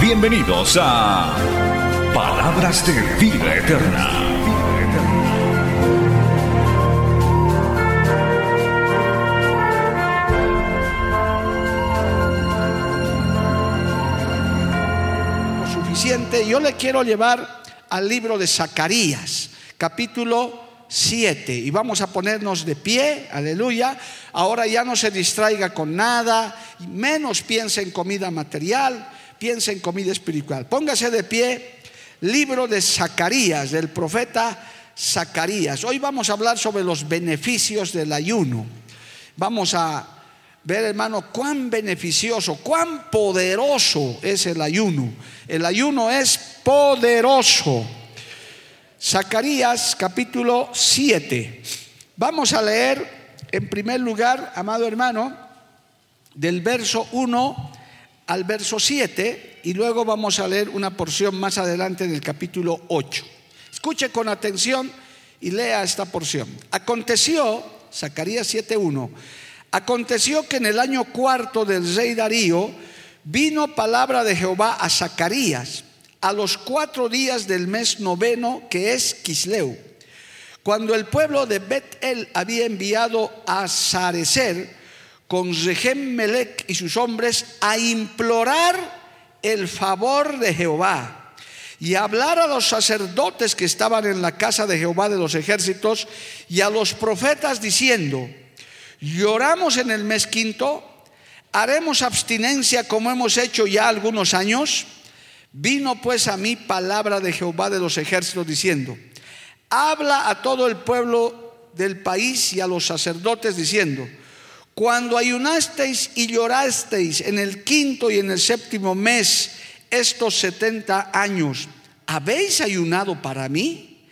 Bienvenidos a Palabras de Vida Eterna. suficiente. Yo le quiero llevar al libro de Zacarías, capítulo 7. Y vamos a ponernos de pie, aleluya. Ahora ya no se distraiga con nada, menos piense en comida material, piense en comida espiritual. Póngase de pie, libro de Zacarías, del profeta Zacarías. Hoy vamos a hablar sobre los beneficios del ayuno. Vamos a ver, hermano, cuán beneficioso, cuán poderoso es el ayuno. El ayuno es poderoso. Zacarías capítulo 7. Vamos a leer en primer lugar, amado hermano, del verso 1 al verso 7 y luego vamos a leer una porción más adelante del capítulo 8. Escuche con atención y lea esta porción. Aconteció, Zacarías 7.1, aconteció que en el año cuarto del rey Darío vino palabra de Jehová a Zacarías a los cuatro días del mes noveno, que es Quisleu, cuando el pueblo de Bet-El había enviado a Sarecer con Rehem Melech y sus hombres a implorar el favor de Jehová y hablar a los sacerdotes que estaban en la casa de Jehová de los ejércitos y a los profetas diciendo, lloramos en el mes quinto, haremos abstinencia como hemos hecho ya algunos años. Vino pues a mí palabra de Jehová de los ejércitos diciendo, habla a todo el pueblo del país y a los sacerdotes diciendo, cuando ayunasteis y llorasteis en el quinto y en el séptimo mes estos setenta años, ¿habéis ayunado para mí?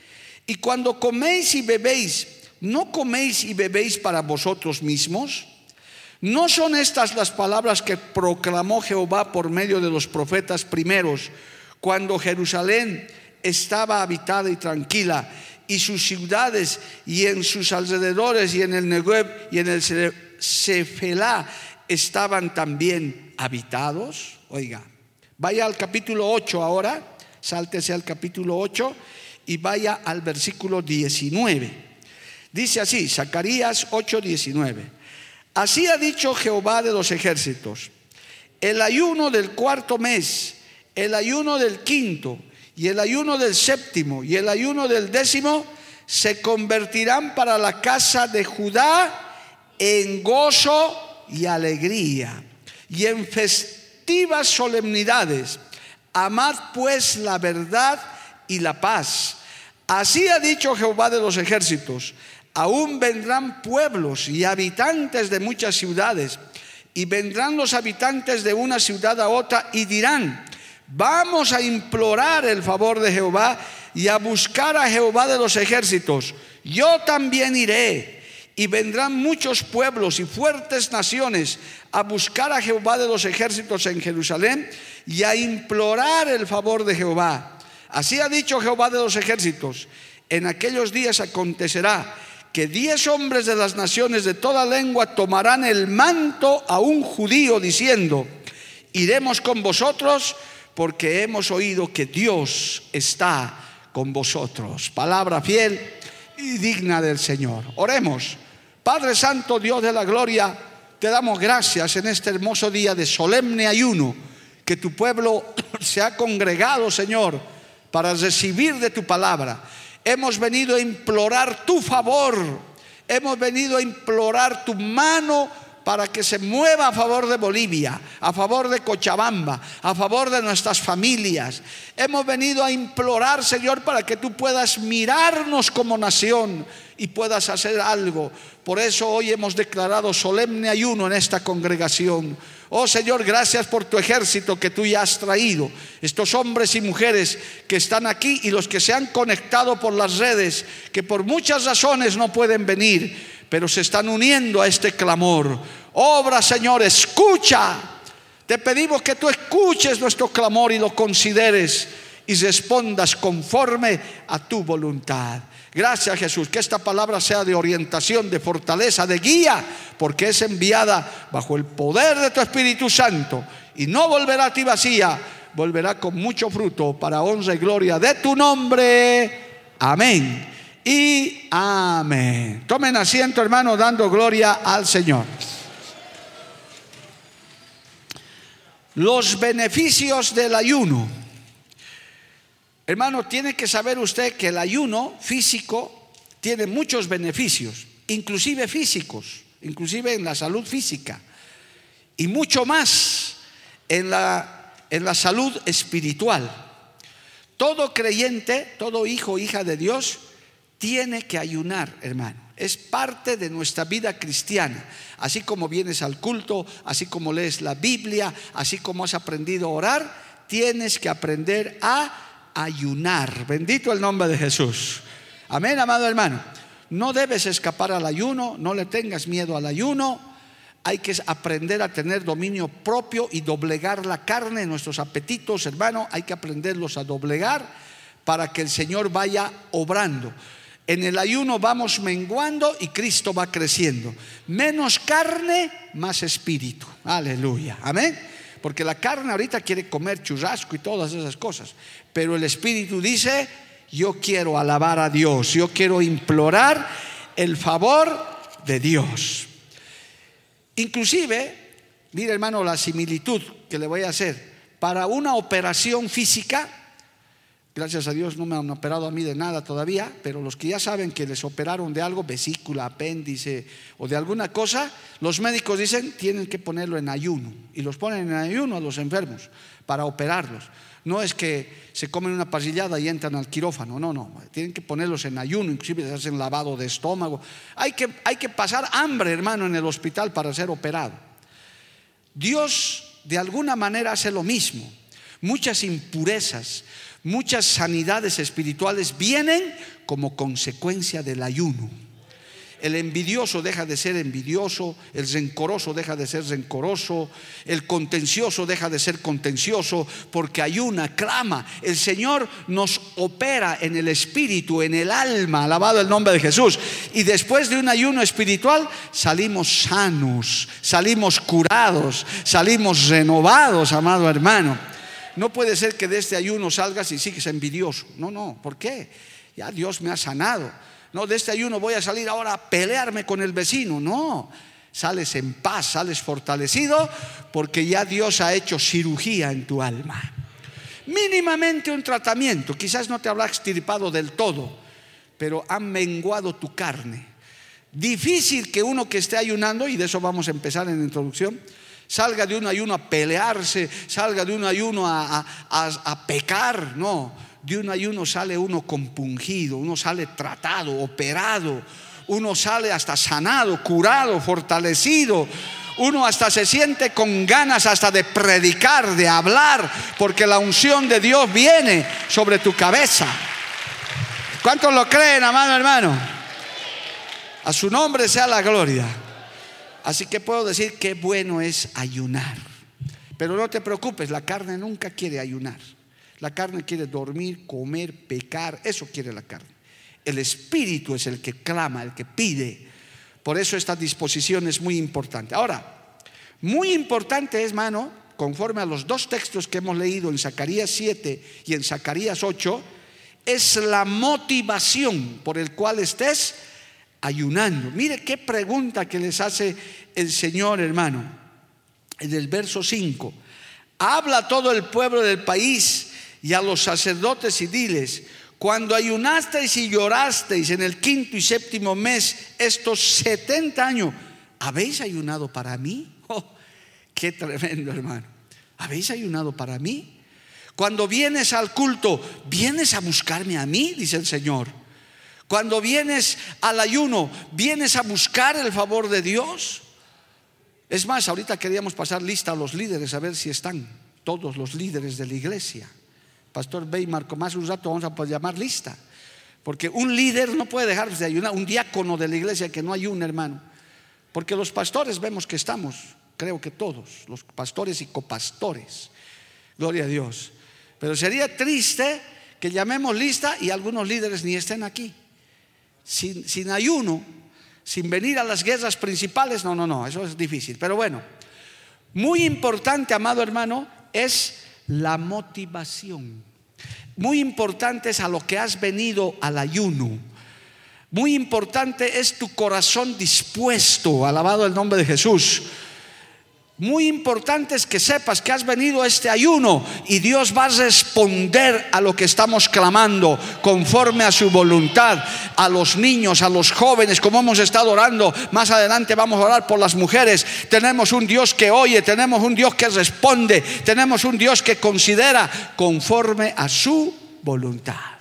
Y cuando coméis y bebéis, ¿no coméis y bebéis para vosotros mismos? ¿No son estas las palabras que proclamó Jehová por medio de los profetas primeros cuando Jerusalén estaba habitada y tranquila y sus ciudades y en sus alrededores y en el Negev y en el Cefelá estaban también habitados? Oiga, vaya al capítulo 8 ahora, sáltese al capítulo 8 y vaya al versículo 19. Dice así, Zacarías 8, 19. Así ha dicho Jehová de los ejércitos, el ayuno del cuarto mes, el ayuno del quinto y el ayuno del séptimo y el ayuno del décimo se convertirán para la casa de Judá en gozo y alegría y en festivas solemnidades. Amad pues la verdad y la paz. Así ha dicho Jehová de los ejércitos aún vendrán pueblos y habitantes de muchas ciudades, y vendrán los habitantes de una ciudad a otra y dirán, vamos a implorar el favor de Jehová y a buscar a Jehová de los ejércitos. Yo también iré. Y vendrán muchos pueblos y fuertes naciones a buscar a Jehová de los ejércitos en Jerusalén y a implorar el favor de Jehová. Así ha dicho Jehová de los ejércitos. En aquellos días acontecerá que diez hombres de las naciones de toda lengua tomarán el manto a un judío diciendo, iremos con vosotros porque hemos oído que Dios está con vosotros. Palabra fiel y digna del Señor. Oremos. Padre Santo, Dios de la gloria, te damos gracias en este hermoso día de solemne ayuno, que tu pueblo se ha congregado, Señor, para recibir de tu palabra. Hemos venido a implorar tu favor. Hemos venido a implorar tu mano para que se mueva a favor de Bolivia, a favor de Cochabamba, a favor de nuestras familias. Hemos venido a implorar, Señor, para que tú puedas mirarnos como nación y puedas hacer algo. Por eso hoy hemos declarado solemne ayuno en esta congregación. Oh Señor, gracias por tu ejército que tú ya has traído. Estos hombres y mujeres que están aquí y los que se han conectado por las redes, que por muchas razones no pueden venir, pero se están uniendo a este clamor. Obra, Señor, escucha. Te pedimos que tú escuches nuestro clamor y lo consideres y respondas conforme a tu voluntad. Gracias Jesús, que esta palabra sea de orientación, de fortaleza, de guía, porque es enviada bajo el poder de tu Espíritu Santo y no volverá a ti vacía, volverá con mucho fruto para honra y gloria de tu nombre. Amén. Y amén. Tomen asiento, hermano, dando gloria al Señor. Los beneficios del ayuno. Hermano, tiene que saber usted que el ayuno físico tiene muchos beneficios, inclusive físicos, inclusive en la salud física, y mucho más en la, en la salud espiritual. Todo creyente, todo hijo, hija de Dios, tiene que ayunar, hermano. Es parte de nuestra vida cristiana. Así como vienes al culto, así como lees la Biblia, así como has aprendido a orar, tienes que aprender a ayunar. Bendito el nombre de Jesús. Amén, amado hermano. No debes escapar al ayuno, no le tengas miedo al ayuno. Hay que aprender a tener dominio propio y doblegar la carne, nuestros apetitos, hermano, hay que aprenderlos a doblegar para que el Señor vaya obrando. En el ayuno vamos menguando y Cristo va creciendo. Menos carne, más espíritu. Aleluya. Amén. Porque la carne ahorita quiere comer churrasco y todas esas cosas. Pero el espíritu dice, yo quiero alabar a Dios, yo quiero implorar el favor de Dios. Inclusive, mire hermano la similitud que le voy a hacer. Para una operación física, Gracias a Dios no me han operado a mí de nada todavía, pero los que ya saben que les operaron de algo, vesícula, apéndice o de alguna cosa, los médicos dicen tienen que ponerlo en ayuno y los ponen en ayuno a los enfermos para operarlos. No es que se comen una pasillada y entran al quirófano, no, no, tienen que ponerlos en ayuno, inclusive se hacen lavado de estómago. Hay que, hay que pasar hambre, hermano, en el hospital para ser operado. Dios de alguna manera hace lo mismo. Muchas impurezas, muchas sanidades espirituales vienen como consecuencia del ayuno. El envidioso deja de ser envidioso, el rencoroso deja de ser rencoroso, el contencioso deja de ser contencioso, porque ayuna, clama. El Señor nos opera en el espíritu, en el alma, alabado el nombre de Jesús. Y después de un ayuno espiritual salimos sanos, salimos curados, salimos renovados, amado hermano. No puede ser que de este ayuno salgas y sigues envidioso. No, no, ¿por qué? Ya Dios me ha sanado. No, de este ayuno voy a salir ahora a pelearme con el vecino. No, sales en paz, sales fortalecido porque ya Dios ha hecho cirugía en tu alma. Mínimamente un tratamiento, quizás no te habrá extirpado del todo, pero ha menguado tu carne. Difícil que uno que esté ayunando, y de eso vamos a empezar en la introducción, salga de un ayuno a pelearse, salga de un ayuno a, pecar, no, de un ayuno sale uno compungido, uno sale tratado, operado, uno sale hasta sanado, curado, fortalecido. Uno hasta se siente con ganas hasta de predicar, de hablar, porque la unción de Dios viene sobre tu cabeza. ¿Cuántos lo creen, amado hermano? A su nombre sea la gloria. Así que puedo decir que bueno es ayunar. Pero no te preocupes, la carne nunca quiere ayunar. La carne quiere dormir, comer, pecar, eso quiere la carne. El espíritu es el que clama, el que pide. Por eso esta disposición es muy importante. Ahora, muy importante es, mano, conforme a los dos textos que hemos leído en Zacarías 7 y en Zacarías 8, es la motivación por el cual estés ayunando. Mire qué pregunta que les hace el Señor, hermano. En el verso 5. Habla todo el pueblo del país y a los sacerdotes y diles, cuando ayunasteis y llorasteis en el quinto y séptimo mes, estos 70 años, ¿habéis ayunado para mí? Oh, qué tremendo, hermano. ¿Habéis ayunado para mí? Cuando vienes al culto, ¿vienes a buscarme a mí? Dice el Señor. Cuando vienes al ayuno, vienes a buscar el favor de Dios. Es más, ahorita queríamos pasar lista a los líderes, a ver si están todos los líderes de la iglesia. Pastor Weimar, con más un rato vamos a llamar lista. Porque un líder no puede dejar de ayunar, un diácono de la iglesia que no ayuna, hermano. Porque los pastores vemos que estamos, creo que todos, los pastores y copastores. Gloria a Dios. Pero sería triste que llamemos lista y algunos líderes ni estén aquí. Sin, sin ayuno, sin venir a las guerras principales, no, no, no, eso es difícil. Pero bueno, muy importante, amado hermano, es la motivación. Muy importante es a lo que has venido al ayuno. Muy importante es tu corazón dispuesto, alabado el nombre de Jesús. Muy importante es que sepas que has venido a este ayuno y Dios va a responder a lo que estamos clamando conforme a su voluntad, a los niños, a los jóvenes, como hemos estado orando. Más adelante vamos a orar por las mujeres. Tenemos un Dios que oye, tenemos un Dios que responde, tenemos un Dios que considera conforme a su voluntad.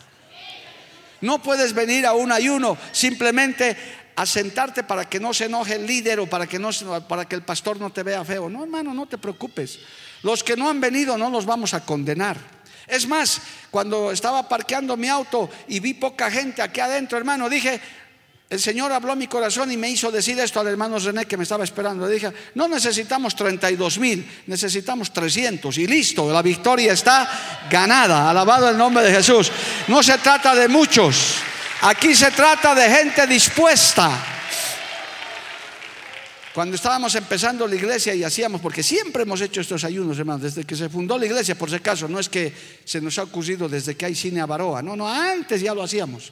No puedes venir a un ayuno simplemente a sentarte para que no se enoje el líder o para que, no, para que el pastor no te vea feo. No, hermano, no te preocupes. Los que no han venido no los vamos a condenar. Es más, cuando estaba parqueando mi auto y vi poca gente aquí adentro, hermano, dije, el Señor habló mi corazón y me hizo decir esto al hermano René que me estaba esperando. Le dije, no necesitamos 32 mil, necesitamos 300 y listo, la victoria está ganada. Alabado el nombre de Jesús. No se trata de muchos, Aquí se trata de gente dispuesta. Cuando estábamos empezando la iglesia y hacíamos, porque siempre hemos hecho estos ayunos, hermanos, desde que se fundó la iglesia, por si acaso, no es que se nos ha ocurrido desde que hay cine a Baroa, no, no, antes ya lo hacíamos.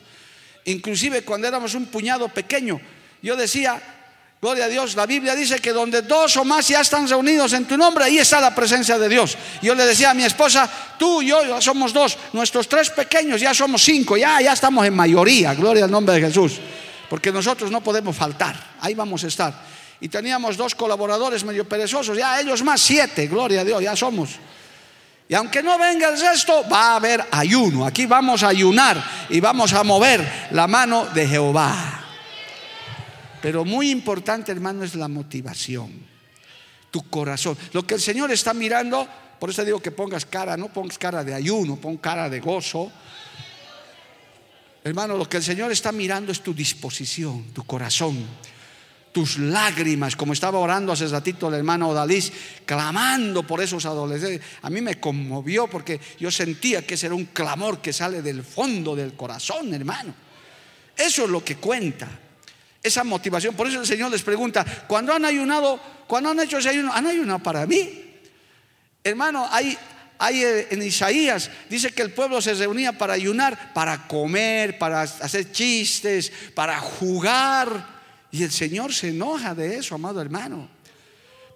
Inclusive cuando éramos un puñado pequeño, yo decía, Gloria a Dios. La Biblia dice que donde dos o más ya están reunidos en tu nombre, ahí está la presencia de Dios. Yo le decía a mi esposa, tú y yo ya somos dos, nuestros tres pequeños ya somos cinco, ya, ya estamos en mayoría. Gloria al nombre de Jesús. Porque nosotros no podemos faltar, ahí vamos a estar. Y teníamos dos colaboradores medio perezosos, ya ellos más siete, gloria a Dios, ya somos. Y aunque no venga el resto, va a haber ayuno. Aquí vamos a ayunar y vamos a mover la mano de Jehová. Pero muy importante, hermano, es la motivación, tu corazón. Lo que el Señor está mirando, por eso digo que pongas cara, no pongas cara de ayuno, pon cara de gozo. Hermano, lo que el Señor está mirando es tu disposición, tu corazón, tus lágrimas, como estaba orando hace ratito el hermano Odalís, clamando por esos adolescentes. A mí me conmovió porque yo sentía que ese era un clamor que sale del fondo del corazón, hermano. Eso es lo que cuenta esa motivación. Por eso el Señor les pregunta, cuando han ayunado, cuando han hecho ese ayuno, ¿han ayunado para mí? Hermano, hay, hay eh, en Isaías, dice que el pueblo se reunía para ayunar, para comer, para hacer chistes, para jugar. Y el Señor se enoja de eso, amado hermano.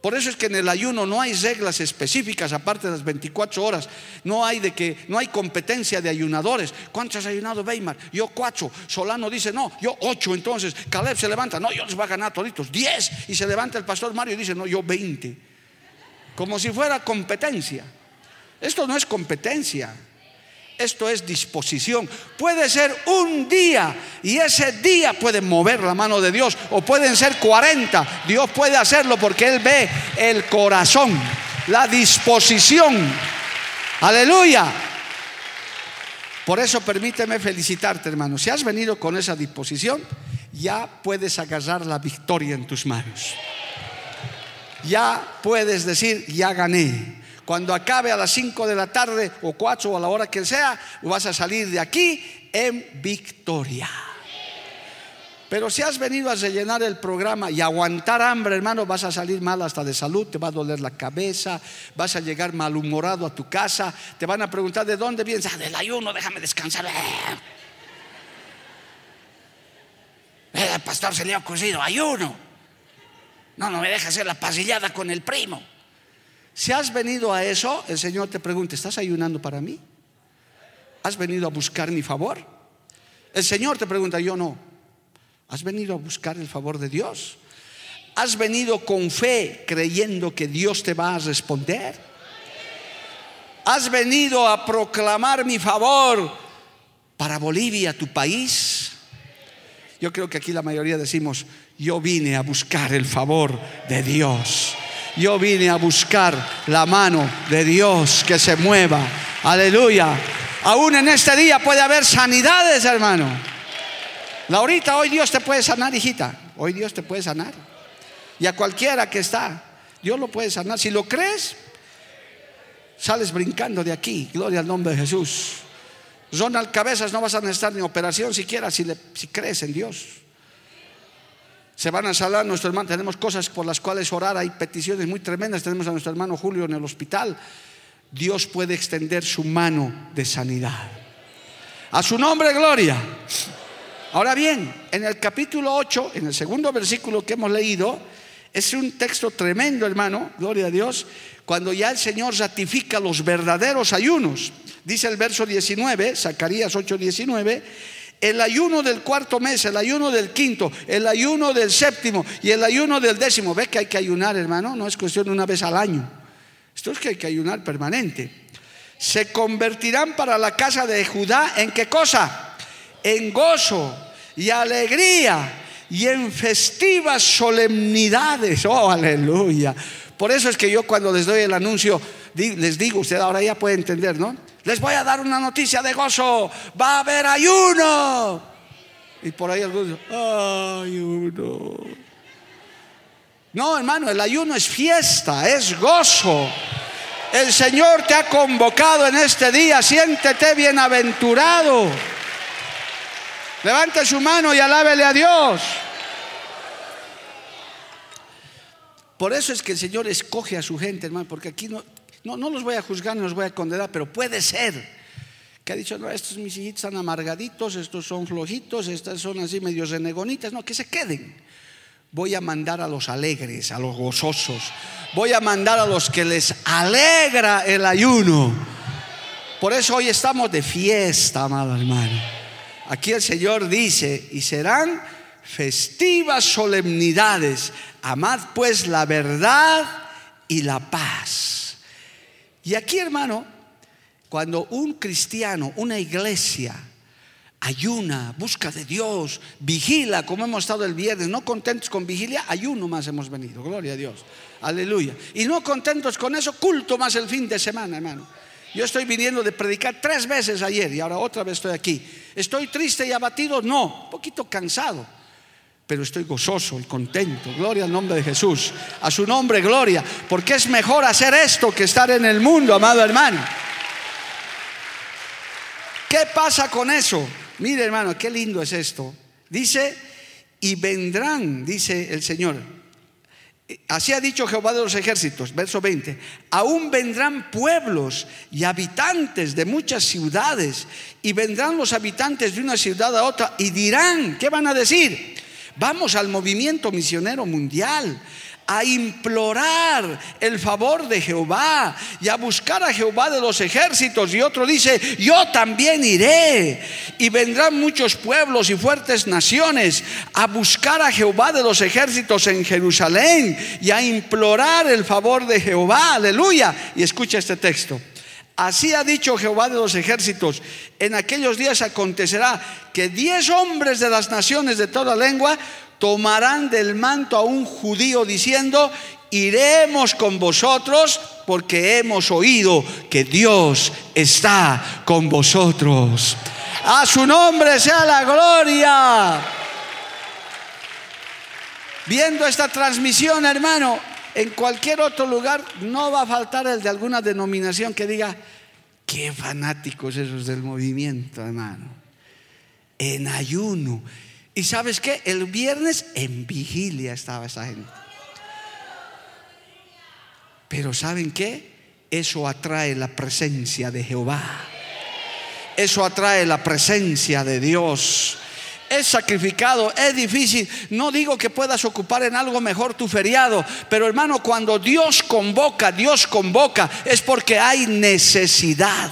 Por eso es que en el ayuno no hay reglas específicas aparte de las 24 horas. No hay de que no hay competencia de ayunadores. ¿Cuántos has ayunado Weimar? Yo cuatro. Solano dice, "No, yo ocho." Entonces Caleb se levanta, "No, yo les voy a ganar toditos, diez." Y se levanta el pastor Mario y dice, "No, yo veinte." Como si fuera competencia. Esto no es competencia. Esto es disposición. Puede ser un día y ese día puede mover la mano de Dios o pueden ser 40. Dios puede hacerlo porque Él ve el corazón, la disposición. Aleluya. Por eso permíteme felicitarte, hermano. Si has venido con esa disposición, ya puedes agarrar la victoria en tus manos. Ya puedes decir, ya gané. Cuando acabe a las 5 de la tarde o 4 o a la hora que sea, vas a salir de aquí en victoria. Pero si has venido a rellenar el programa y aguantar hambre, hermano, vas a salir mal hasta de salud, te va a doler la cabeza, vas a llegar malhumorado a tu casa, te van a preguntar de dónde vienes, ah, del ayuno, déjame descansar. El eh, pastor se le ha ocurrido, ayuno. No, no me deja hacer la pasillada con el primo. Si has venido a eso, el Señor te pregunta, ¿estás ayunando para mí? ¿Has venido a buscar mi favor? El Señor te pregunta, yo no. ¿Has venido a buscar el favor de Dios? ¿Has venido con fe creyendo que Dios te va a responder? ¿Has venido a proclamar mi favor para Bolivia, tu país? Yo creo que aquí la mayoría decimos, yo vine a buscar el favor de Dios. Yo vine a buscar la mano de Dios que se mueva. Aleluya. Aún en este día puede haber sanidades, hermano. Laurita, hoy Dios te puede sanar, hijita. Hoy Dios te puede sanar. Y a cualquiera que está, Dios lo puede sanar. Si lo crees, sales brincando de aquí. Gloria al nombre de Jesús. Ronald Cabezas, no vas a necesitar ni operación siquiera si, si crees en Dios. Se van a salar nuestro hermano. Tenemos cosas por las cuales orar. Hay peticiones muy tremendas. Tenemos a nuestro hermano Julio en el hospital. Dios puede extender su mano de sanidad. A su nombre, gloria. Ahora bien, en el capítulo 8, en el segundo versículo que hemos leído, es un texto tremendo, hermano, gloria a Dios, cuando ya el Señor ratifica los verdaderos ayunos. Dice el verso 19, Zacarías 8, 19, el ayuno del cuarto mes, el ayuno del quinto, el ayuno del séptimo y el ayuno del décimo. ¿Ve que hay que ayunar, hermano? No es cuestión de una vez al año. Esto es que hay que ayunar permanente. Se convertirán para la casa de Judá en qué cosa? En gozo y alegría y en festivas solemnidades. Oh, aleluya. Por eso es que yo cuando les doy el anuncio, les digo, usted ahora ya puede entender, ¿no? Les voy a dar una noticia de gozo. Va a haber ayuno. Y por ahí algunos, ayuno. No, hermano, el ayuno es fiesta, es gozo. El Señor te ha convocado en este día. Siéntete bienaventurado. Levante su mano y alábele a Dios. Por eso es que el Señor escoge a su gente, hermano, porque aquí no, no, no los voy a juzgar, no los voy a condenar, pero puede ser que ha dicho, no, estos mis hijitos están amargaditos, estos son flojitos, estas son así medio renegonitas, no, que se queden. Voy a mandar a los alegres, a los gozosos, voy a mandar a los que les alegra el ayuno. Por eso hoy estamos de fiesta, amado hermano. Aquí el Señor dice, y serán festivas solemnidades. Amad pues la verdad y la paz. Y aquí, hermano, cuando un cristiano, una iglesia, ayuna, busca de Dios, vigila, como hemos estado el viernes, no contentos con vigilia, ayuno más hemos venido, gloria a Dios, aleluya. Y no contentos con eso, culto más el fin de semana, hermano. Yo estoy viniendo de predicar tres veces ayer y ahora otra vez estoy aquí. ¿Estoy triste y abatido? No, un poquito cansado, pero estoy gozoso y contento. Gloria al nombre de Jesús. A su nombre, gloria. Porque es mejor hacer esto que estar en el mundo, amado hermano. ¿Qué pasa con eso? Mire, hermano, qué lindo es esto. Dice, y vendrán, dice el Señor, Así ha dicho Jehová de los ejércitos, verso 20, aún vendrán pueblos y habitantes de muchas ciudades y vendrán los habitantes de una ciudad a otra y dirán, ¿qué van a decir? Vamos al movimiento misionero mundial, a implorar el favor de Jehová y a buscar a Jehová de los ejércitos. Y otro dice, yo también iré. Y vendrán muchos pueblos y fuertes naciones a buscar a Jehová de los ejércitos en Jerusalén y a implorar el favor de Jehová. Aleluya. Y escucha este texto. Así ha dicho Jehová de los ejércitos, en aquellos días acontecerá que diez hombres de las naciones de toda lengua tomarán del manto a un judío diciendo, iremos con vosotros porque hemos oído que Dios está con vosotros. A su nombre sea la gloria. Viendo esta transmisión, hermano, en cualquier otro lugar no va a faltar el de alguna denominación que diga, qué fanáticos esos del movimiento, hermano. En ayuno y sabes qué? El viernes en vigilia estaba esa gente. Pero ¿saben qué? Eso atrae la presencia de Jehová. Eso atrae la presencia de Dios. Es sacrificado, es difícil. No digo que puedas ocupar en algo mejor tu feriado, pero hermano, cuando Dios convoca, Dios convoca, es porque hay necesidad.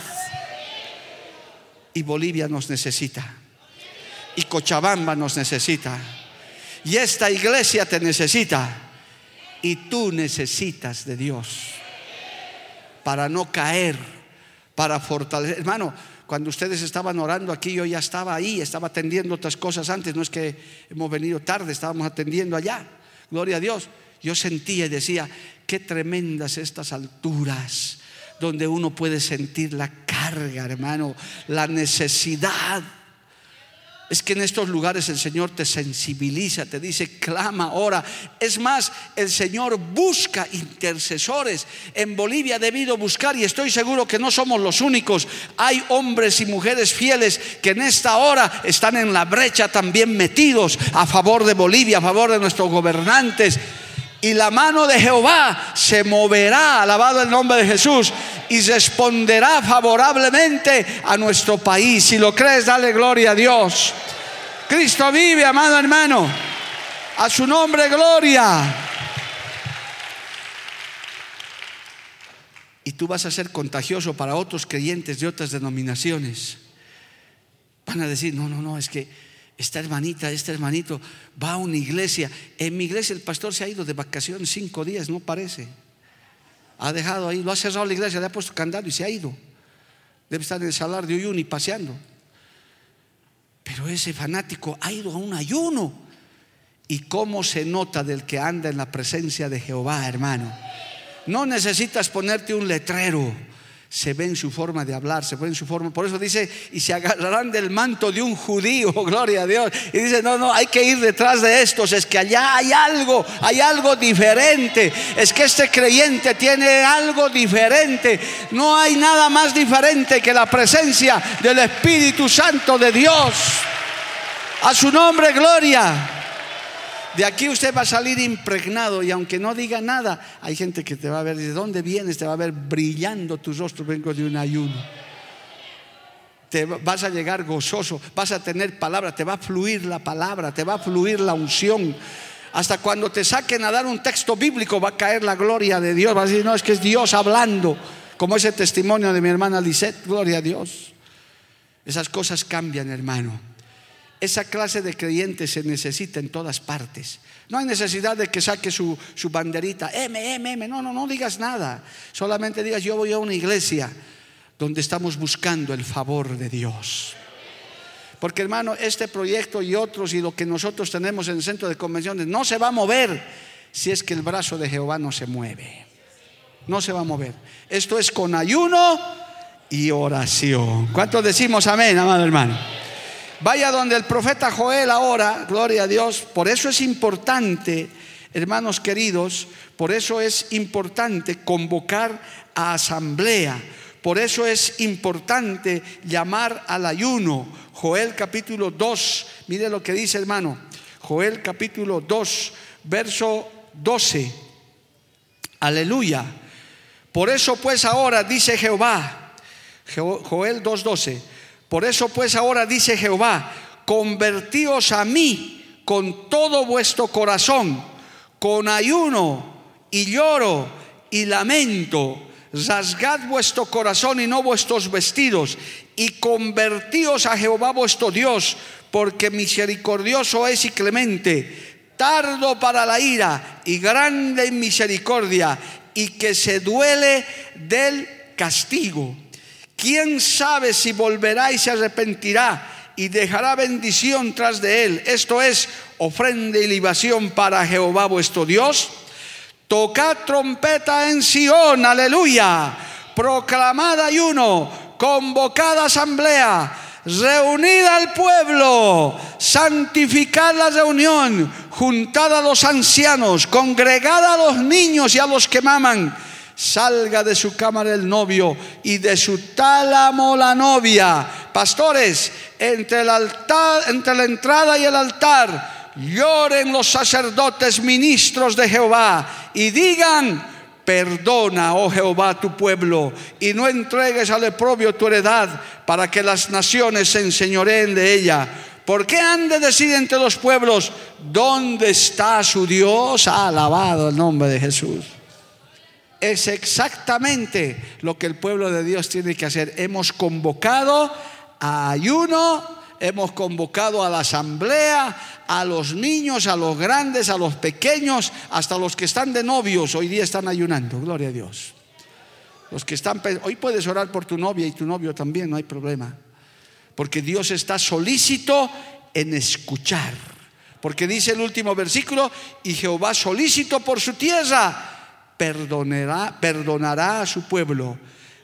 Y Bolivia nos necesita y Cochabamba nos necesita. Y esta iglesia te necesita. Y tú necesitas de Dios para no caer, para fortalecer. Hermano, cuando ustedes estaban orando aquí, yo ya estaba ahí, estaba atendiendo otras cosas antes, no es que hemos venido tarde, estábamos atendiendo allá. Gloria a Dios. Yo sentía y decía, qué tremendas estas alturas, donde uno puede sentir la carga, hermano, la necesidad es que en estos lugares el Señor te sensibiliza, te dice, clama, ora. Es más, el Señor busca intercesores. En Bolivia ha debido buscar y estoy seguro que no somos los únicos. Hay hombres y mujeres fieles que en esta hora están en la brecha también metidos a favor de Bolivia, a favor de nuestros gobernantes y la mano de Jehová se moverá, alabado el nombre de Jesús, y responderá favorablemente a nuestro país. Si lo crees, dale gloria a Dios. Cristo vive, amado hermano. A su nombre, gloria. Y tú vas a ser contagioso para otros creyentes de otras denominaciones. Van a decir, no, no, no, es que esta hermanita, este hermanito va a una iglesia. En mi iglesia el pastor se ha ido de vacaciones cinco días, no parece. Ha dejado ahí, lo ha cerrado la iglesia, le ha puesto candado y se ha ido. Debe estar en el salar de Uyuni paseando. Pero ese fanático ha ido a un ayuno. ¿Y cómo se nota del que anda en la presencia de Jehová, hermano? No necesitas ponerte un letrero se ve en su forma de hablar, se ve en su forma. Por eso dice, y se agarrarán del manto de un judío, gloria a Dios. Y dice, no, no, hay que ir detrás de estos, es que allá hay algo, hay algo diferente. Es que este creyente tiene algo diferente. No hay nada más diferente que la presencia del Espíritu Santo de Dios. A su nombre, gloria. De aquí usted va a salir impregnado y aunque no diga nada, hay gente que te va a ver, ¿de dónde vienes? Te va a ver brillando tu rostro, vengo de un ayuno. Te vas a llegar gozoso, vas a tener palabra, te va a fluir la palabra, te va a fluir la unción. Hasta cuando te saquen a dar un texto bíblico va a caer la gloria de Dios. Va a decir, no, es que es Dios hablando, como ese testimonio de mi hermana Lisette, gloria a Dios. Esas cosas cambian, hermano. Esa clase de creyentes se necesita en todas partes. No hay necesidad de que saque su, banderita, M, M, M. No, no, no digas nada. Solamente digas, yo voy a una iglesia donde estamos buscando el favor de Dios. Porque hermano, este proyecto y otros y lo que nosotros tenemos en el centro de convenciones no se va a mover si es que el brazo de Jehová no se mueve. No se va a mover. Esto es con ayuno y oración. ¿Cuántos decimos amén, amado hermano? Vaya donde el profeta Joel ahora, gloria a Dios, por eso es importante, hermanos queridos, por eso es importante convocar a asamblea, por eso es importante llamar al ayuno. Joel capítulo 2, mire lo que dice hermano, Joel capítulo 2, verso 12. Aleluya. Por eso pues ahora dice Jehová, Joel 2.12, por eso pues ahora dice Jehová, convertíos a mí con todo vuestro corazón, con ayuno y lloro y lamento. Rasgad vuestro corazón y no vuestros vestidos, y convertíos a Jehová vuestro Dios, porque misericordioso es y clemente, tardo para la ira y grande en misericordia, y que se duele del castigo. ¿Quién sabe si volverá y se arrepentirá y dejará bendición tras de él? Esto es ofrenda y libación para Jehová vuestro Dios. Tocad trompeta en Sión, aleluya. Proclamad ayuno, convocad asamblea, reunid al pueblo, santificad la reunión, juntad a los ancianos, congregad a los niños y a los que maman salga de su cámara el novio y de su tálamo la novia. Pastores, entre el altar, entre la entrada y el altar, lloren los sacerdotes ministros de Jehová y digan, perdona, oh Jehová, tu pueblo, y no entregues al oprobio tu heredad, para que las naciones se enseñoreen de ella. ¿Por qué han de decir entre los pueblos, ¿dónde está su Dios? alabado el nombre de Jesús es exactamente lo que el pueblo de Dios tiene que hacer. Hemos convocado a ayuno, hemos convocado a la asamblea, a los niños, a los grandes, a los pequeños, hasta los que están de novios, hoy día están ayunando, gloria a Dios. Los que están, hoy puedes orar por tu novia y tu novio también, no hay problema. Porque Dios está solícito en escuchar. Porque dice el último versículo, y Jehová solícito por su tierra, perdonará, perdonará a su pueblo,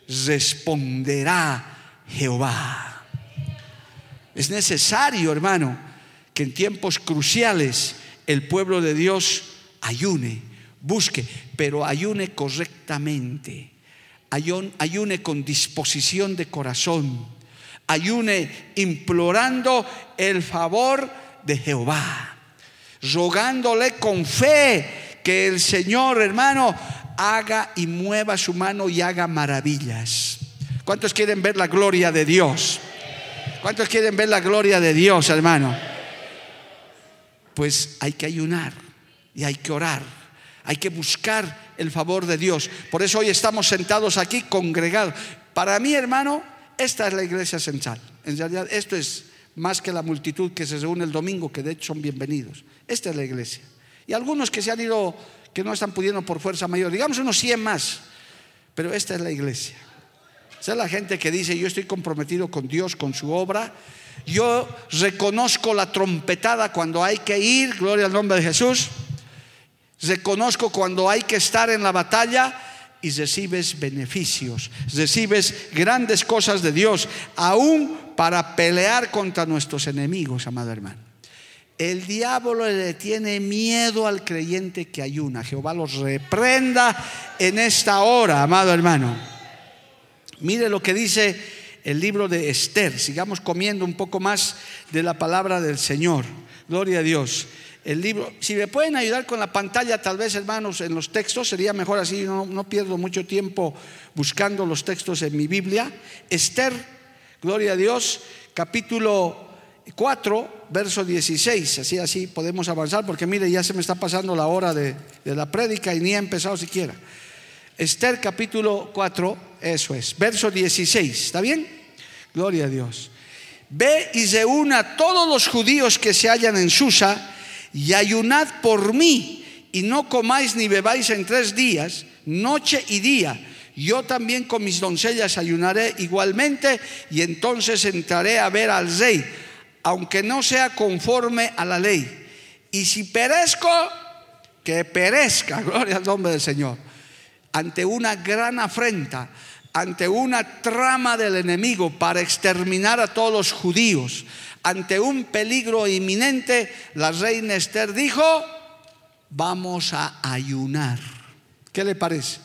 responderá Jehová. Es necesario, hermano, que en tiempos cruciales el pueblo de Dios ayune, busque, pero ayune correctamente, ayune con disposición de corazón, ayune implorando el favor de Jehová, rogándole con fe que el Señor, hermano, haga y mueva su mano y haga maravillas. ¿Cuántos quieren ver la gloria de Dios? ¿Cuántos quieren ver la gloria de Dios, hermano? Pues hay que ayunar y hay que orar, hay que buscar el favor de Dios. Por eso hoy estamos sentados aquí congregados. Para mí, hermano, esta es la iglesia central. En realidad, esto es más que la multitud que se reúne el domingo, que de hecho son bienvenidos. Esta es la iglesia. Y algunos que se han ido, que no están pudiendo por fuerza mayor, digamos unos 100 más, pero esta es la iglesia. Esa es la gente que dice, yo estoy comprometido con Dios, con su obra. Yo reconozco la trompetada cuando hay que ir, gloria al nombre de Jesús. Reconozco cuando hay que estar en la batalla y recibes beneficios, recibes grandes cosas de Dios, aún para pelear contra nuestros enemigos, amado hermano. El diablo le tiene miedo al creyente que ayuna. Jehová los reprenda en esta hora, amado hermano. Mire lo que dice el libro de Esther. Sigamos comiendo un poco más de la palabra del Señor. Gloria a Dios el libro. Si me pueden ayudar con la pantalla, tal vez, hermanos, en los textos, sería mejor así, no, pierdo mucho tiempo buscando los textos en mi Biblia. Esther, gloria a Dios, capítulo 4, verso 16. Así, así podemos avanzar, porque mire, ya se me está pasando la hora de, de la prédica y ni he empezado siquiera. Esther, capítulo 4, eso es, verso 16. ¿Está bien? Gloria a Dios. Ve y reúna todos los judíos que se hallan en Susa y ayunad por mí, y no comáis ni bebáis en tres días, noche y día. Yo también con mis doncellas ayunaré igualmente, y entonces entraré a ver al rey, aunque no sea conforme a la ley. Y si perezco, que perezca, gloria al nombre del Señor, ante una gran afrenta, ante una trama del enemigo para exterminar a todos los judíos, ante un peligro inminente, la reina Esther dijo, vamos a ayunar. ¿Qué le parece?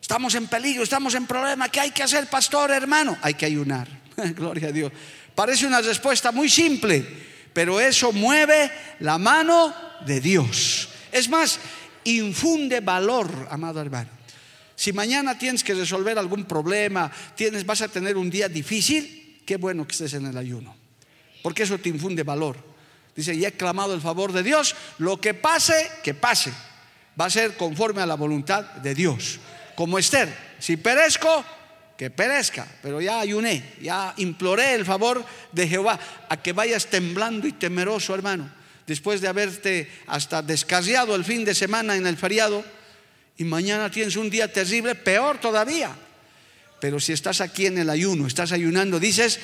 Estamos en peligro, estamos en problema. ¿Qué hay que hacer, pastor, hermano? Hay que ayunar. Gloria a Dios. Parece una respuesta muy simple, pero eso mueve la mano de Dios. Es más, infunde valor, amado hermano. Si mañana tienes que resolver algún problema, tienes, vas a tener un día difícil, qué bueno que estés en el ayuno porque eso te infunde valor. Dice, y he clamado el favor de Dios, lo que pase, que pase, va a ser conforme a la voluntad de Dios. Como Esther, si perezco, que perezca, pero ya ayuné, ya imploré el favor de Jehová, a que vayas temblando y temeroso, hermano, después de haberte hasta descarriado el fin de semana en el feriado, y mañana tienes un día terrible, peor todavía. Pero si estás aquí en el ayuno, estás ayunando, dices,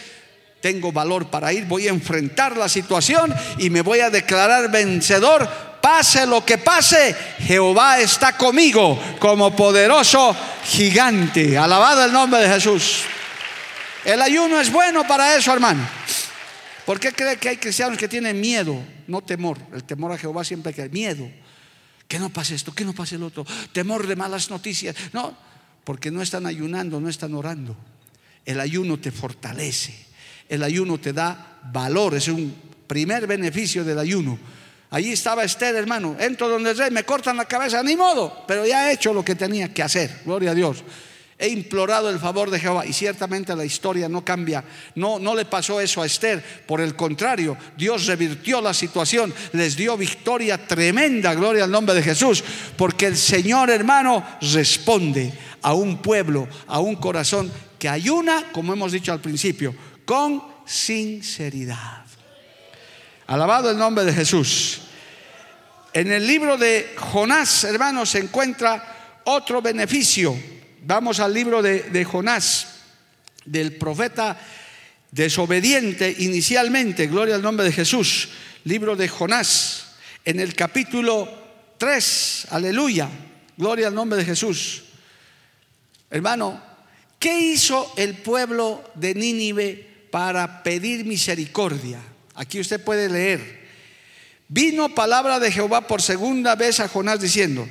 tengo valor para ir, voy a enfrentar la situación y me voy a declarar vencedor. Pase lo que pase, Jehová está conmigo como poderoso gigante. Alabado el nombre de Jesús. El ayuno es bueno para eso, hermano. ¿Por qué cree que hay cristianos que tienen miedo? No temor. El temor a Jehová siempre que hay miedo. Que no pase esto, que no pase el otro. Temor de malas noticias. No, porque no están ayunando, no están orando. El ayuno te fortalece el ayuno te da valor, es un primer beneficio del ayuno. Allí estaba Esther, hermano, entro donde el rey, me cortan la cabeza, ni modo, pero ya he hecho lo que tenía que hacer, gloria a Dios. He implorado el favor de Jehová y ciertamente la historia no cambia. No, no le pasó eso a Esther. Por el contrario, Dios revirtió la situación, les dio victoria tremenda, gloria al nombre de Jesús, porque el Señor hermano responde a un pueblo, a un corazón que ayuna, como hemos dicho al principio, con sinceridad. Alabado el nombre de Jesús. En el libro de Jonás, hermanos, se encuentra otro beneficio Vamos al libro de, de Jonás, del profeta desobediente inicialmente, gloria al nombre de Jesús, libro de Jonás, en el capítulo 3, aleluya, gloria al nombre de Jesús. Hermano, ¿qué hizo el pueblo de Nínive para pedir misericordia? Aquí usted puede leer. Vino palabra de Jehová por segunda vez a Jonás diciendo,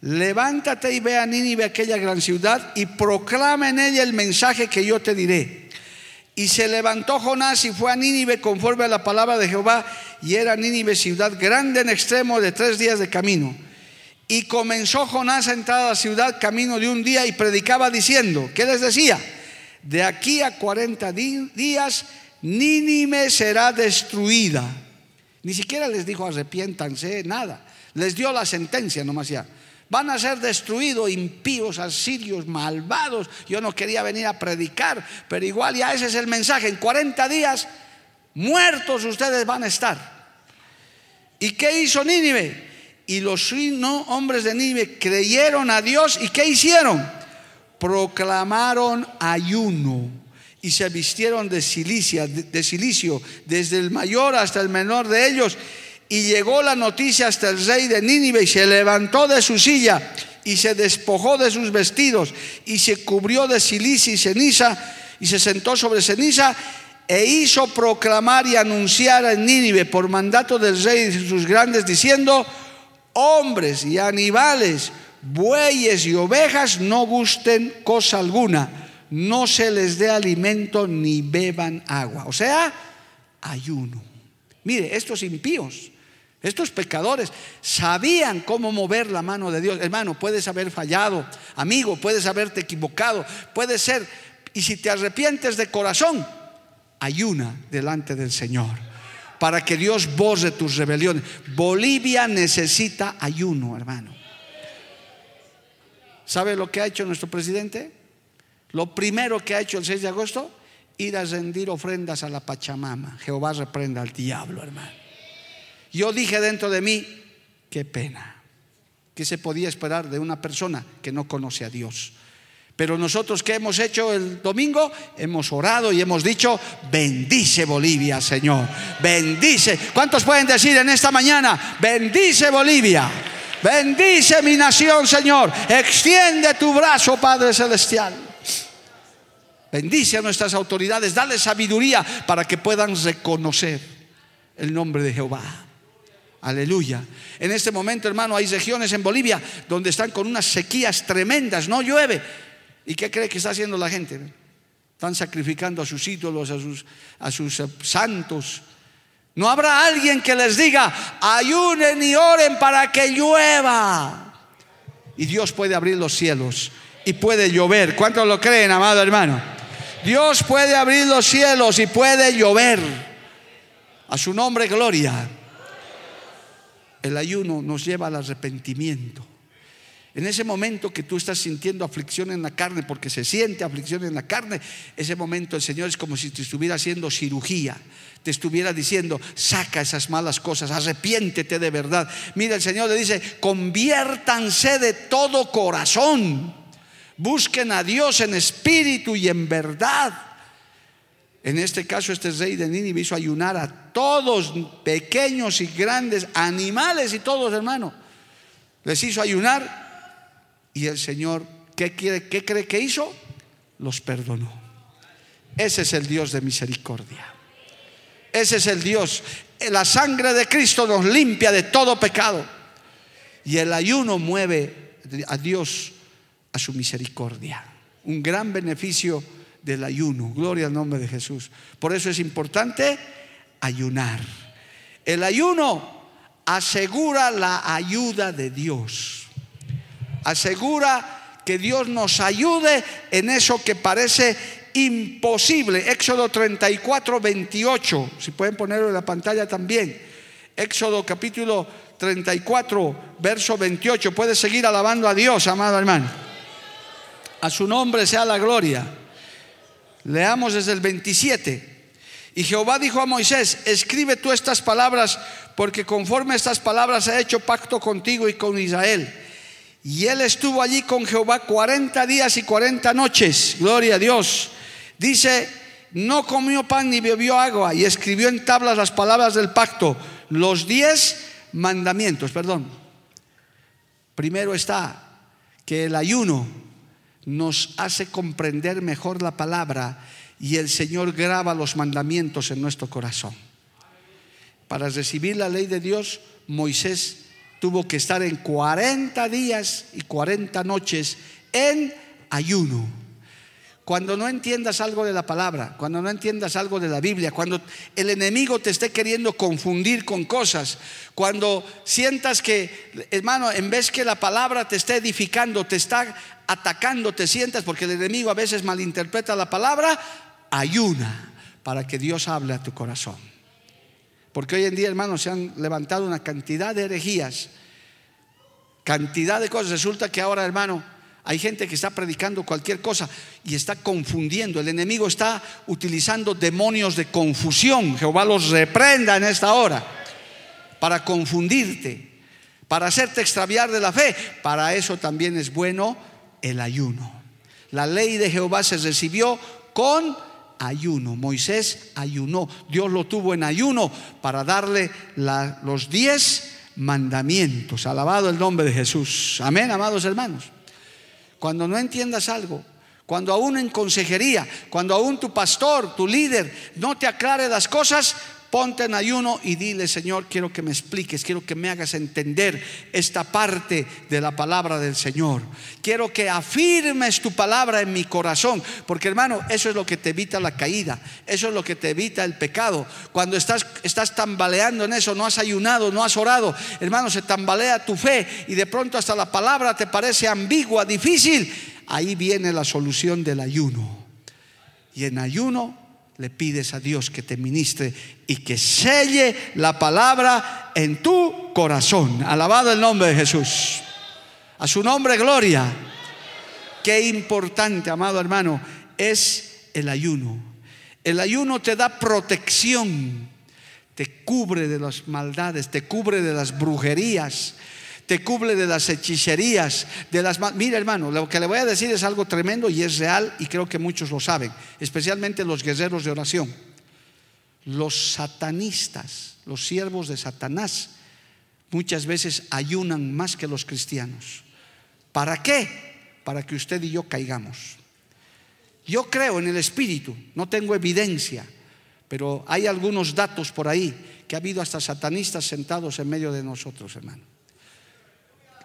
levántate y ve a Nínive, aquella gran ciudad, y proclama en ella el mensaje que yo te diré. Y se levantó Jonás y fue a Nínive conforme a la palabra de Jehová, y era Nínive ciudad grande en extremo de tres días de camino. Y comenzó Jonás a entrar a la ciudad camino de un día y predicaba diciendo, ¿qué les decía? De aquí a 40 días Nínive será destruida. Ni siquiera les dijo arrepiéntanse, nada. Les dio la sentencia nomás ya. Van a ser destruidos impíos, asirios, malvados. Yo no quería venir a predicar, pero igual ya ese es el mensaje. En 40 días muertos ustedes van a estar. ¿Y qué hizo Nínive? Y los hombres de Nínive creyeron a Dios y ¿qué hicieron? Proclamaron ayuno y se vistieron de silicia, de silicio, desde el mayor hasta el menor de ellos. Y llegó la noticia hasta el rey de Nínive y se levantó de su silla y se despojó de sus vestidos y se cubrió de silicia y ceniza y se sentó sobre ceniza e hizo proclamar y anunciar en Nínive por mandato del rey y sus grandes diciendo, hombres y animales, bueyes y ovejas no gusten cosa alguna, no se les dé alimento ni beban agua. O sea, ayuno. Mire, estos impíos, estos pecadores sabían cómo mover la mano de Dios. Hermano, puedes haber fallado, amigo, puedes haberte equivocado, puede ser, y si te arrepientes de corazón, ayuna delante del Señor para que Dios borre tus rebeliones. Bolivia necesita ayuno, hermano. ¿Sabe lo que ha hecho nuestro presidente? Lo primero que ha hecho el 6 de agosto, ir a rendir ofrendas a la Pachamama. Jehová reprenda al diablo, hermano. Yo dije dentro de mí, qué pena. ¿Qué se podía esperar de una persona que no conoce a Dios? Pero nosotros ¿qué hemos hecho el domingo? Hemos orado y hemos dicho, bendice Bolivia, Señor. Bendice. ¿Cuántos pueden decir en esta mañana, bendice Bolivia? Bendice mi nación, Señor. Extiende tu brazo, Padre Celestial. Bendice a nuestras autoridades, dale sabiduría para que puedan reconocer el nombre de Jehová. Aleluya. En este momento, hermano, hay regiones en Bolivia donde están con unas sequías tremendas, no llueve ¿Y qué cree que está haciendo la gente? Están sacrificando a sus ídolos, a sus, a sus eh, santos. No habrá alguien que les diga, ayunen y oren para que llueva. Y Dios puede abrir los cielos y puede llover. ¿Cuántos lo creen, amado hermano? Dios puede abrir los cielos y puede llover. A su nombre, gloria. El ayuno nos lleva al arrepentimiento. En ese momento que tú estás sintiendo aflicción en la carne, porque se siente aflicción en la carne, ese momento el Señor es como si te estuviera haciendo cirugía, te estuviera diciendo, saca esas malas cosas, arrepiéntete de verdad. Mira, el Señor le dice, conviértanse de todo corazón, busquen a Dios en espíritu y en verdad. En este caso, este rey de Nínive hizo ayunar a todos, pequeños y grandes, animales y todos, hermano. Les hizo ayunar y el Señor, ¿qué, quiere, ¿qué cree que hizo? Los perdonó. Ese es el Dios de misericordia. Ese es el Dios. La sangre de Cristo nos limpia de todo pecado. Y el ayuno mueve a Dios a su misericordia. Un gran beneficio del ayuno. Gloria al nombre de Jesús. Por eso es importante ayunar. El ayuno asegura la ayuda de Dios asegura que Dios nos ayude en eso que parece imposible. Éxodo 34, 28, si pueden ponerlo en la pantalla también. Éxodo capítulo 34, verso 28. Puede seguir alabando a Dios, amado hermano. A su nombre sea la gloria. Leamos desde el 27. Y Jehová dijo a Moisés, escribe tú estas palabras, porque conforme estas palabras he hecho pacto contigo y con Israel Y él estuvo allí con Jehová 40 días y 40 noches. Gloria a Dios. Dice, no comió pan ni bebió agua y escribió en tablas las palabras del pacto, los diez mandamientos, perdón. Primero está que el ayuno nos hace comprender mejor la palabra y el Señor graba los mandamientos en nuestro corazón. Para recibir la ley de Dios, Moisés tuvo que estar en 40 días y 40 noches en ayuno. Cuando no entiendas algo de la palabra, cuando no entiendas algo de la Biblia, cuando el enemigo te esté queriendo confundir con cosas, cuando sientas que, hermano, en vez que la palabra te esté edificando, te está atacando, te sientas, porque el enemigo a veces malinterpreta la palabra, ayuna para que Dios hable a tu corazón. Porque hoy en día, hermano, se han levantado una cantidad de herejías, cantidad de cosas. Resulta que ahora, hermano, hay gente que está predicando cualquier cosa y está confundiendo. El enemigo está utilizando demonios de confusión. Jehová los reprenda en esta hora para confundirte, para hacerte extraviar de la fe. Para eso también es bueno el ayuno. La ley de Jehová se recibió con ayuno. Moisés ayunó. Dios lo tuvo en ayuno para darle los diez mandamientos. Alabado el nombre de Jesús. Amén, amados hermanos cuando no entiendas algo, cuando aún en consejería, cuando aún tu pastor, tu líder no te aclare las cosas, ponte en ayuno y dile, Señor, quiero que me expliques, quiero que me hagas entender esta parte de la palabra del Señor. Quiero que afirmes tu palabra en mi corazón, porque hermano, eso es lo que te evita la caída, eso es lo que te evita el pecado. Cuando estás, estás tambaleando en eso, no has ayunado, no has orado, hermano, se tambalea tu fe y de pronto hasta la palabra te parece ambigua, difícil. Ahí viene la solución del ayuno. Y en ayuno le pides a Dios que te ministre y que selle la palabra en tu corazón. Alabado el nombre de Jesús. A su nombre, gloria. Qué importante, amado hermano, es el ayuno. El ayuno te da protección, te cubre de las maldades, te cubre de las brujerías, te cubre de las hechicerías, de las... Mira hermano, lo que le voy a decir es algo tremendo y es real y creo que muchos lo saben, especialmente los guerreros de oración. Los satanistas, los siervos de Satanás, muchas veces ayunan más que los cristianos. ¿Para qué? Para que usted y yo caigamos. Yo creo en el Espíritu, no tengo evidencia, pero hay algunos datos por ahí que ha habido hasta satanistas sentados en medio de nosotros, hermano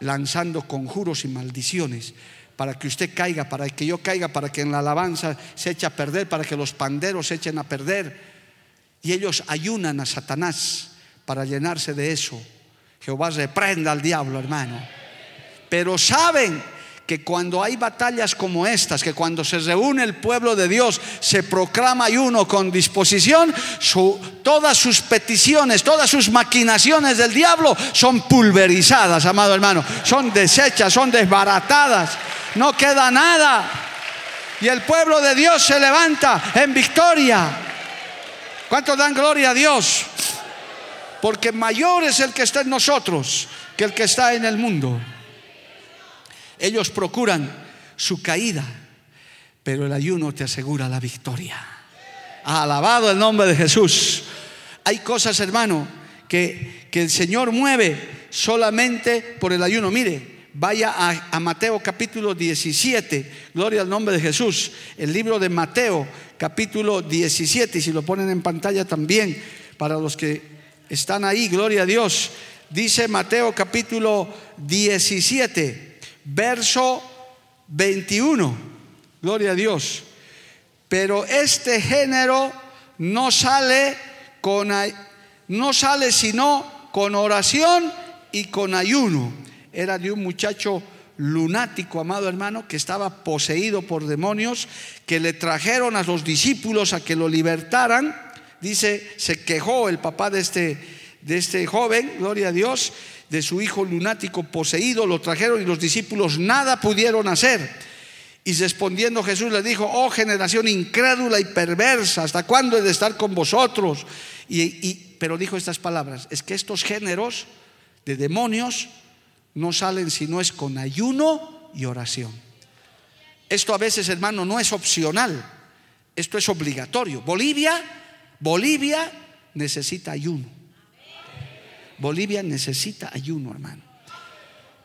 lanzando conjuros y maldiciones para que usted caiga, para que yo caiga, para que en la alabanza se eche a perder, para que los panderos se echen a perder. Y ellos ayunan a Satanás para llenarse de eso. Jehová reprenda al diablo, hermano. Pero saben que cuando hay batallas como estas, que cuando se reúne el pueblo de Dios, se proclama ayuno con disposición, todas sus peticiones, todas sus maquinaciones del diablo son pulverizadas, amado hermano, son deshechas, son desbaratadas, no queda nada. Y el pueblo de Dios se levanta en victoria. ¿Cuántos dan gloria a Dios? Porque mayor es el que está en nosotros que el que está en el mundo. Ellos procuran su caída, pero el ayuno te asegura la victoria. Alabado el nombre de Jesús. Hay cosas, hermano, que, que el Señor mueve solamente por el ayuno. Mire, vaya a, a, Mateo capítulo 17, gloria al nombre de Jesús, el libro de Mateo capítulo 17, y si lo ponen en pantalla también, para los que están ahí, gloria a Dios, dice Mateo capítulo 17 verso 21. Gloria a Dios. Pero este género no sale con no sale sino con oración y con ayuno. Era de un muchacho lunático, amado hermano, que estaba poseído por demonios, que le trajeron a los discípulos a que lo libertaran. Dice, se quejó el papá de este, de este joven, gloria a Dios, de su hijo lunático poseído, lo trajeron y los discípulos nada pudieron hacer. Y respondiendo Jesús le dijo, oh generación incrédula y perversa, ¿hasta cuándo he de estar con vosotros? Y, pero dijo estas palabras, es que estos géneros de demonios no salen si no es con ayuno y oración. Esto a veces, hermano, no es opcional, esto es obligatorio. Bolivia, Bolivia necesita ayuno. Bolivia necesita ayuno, hermano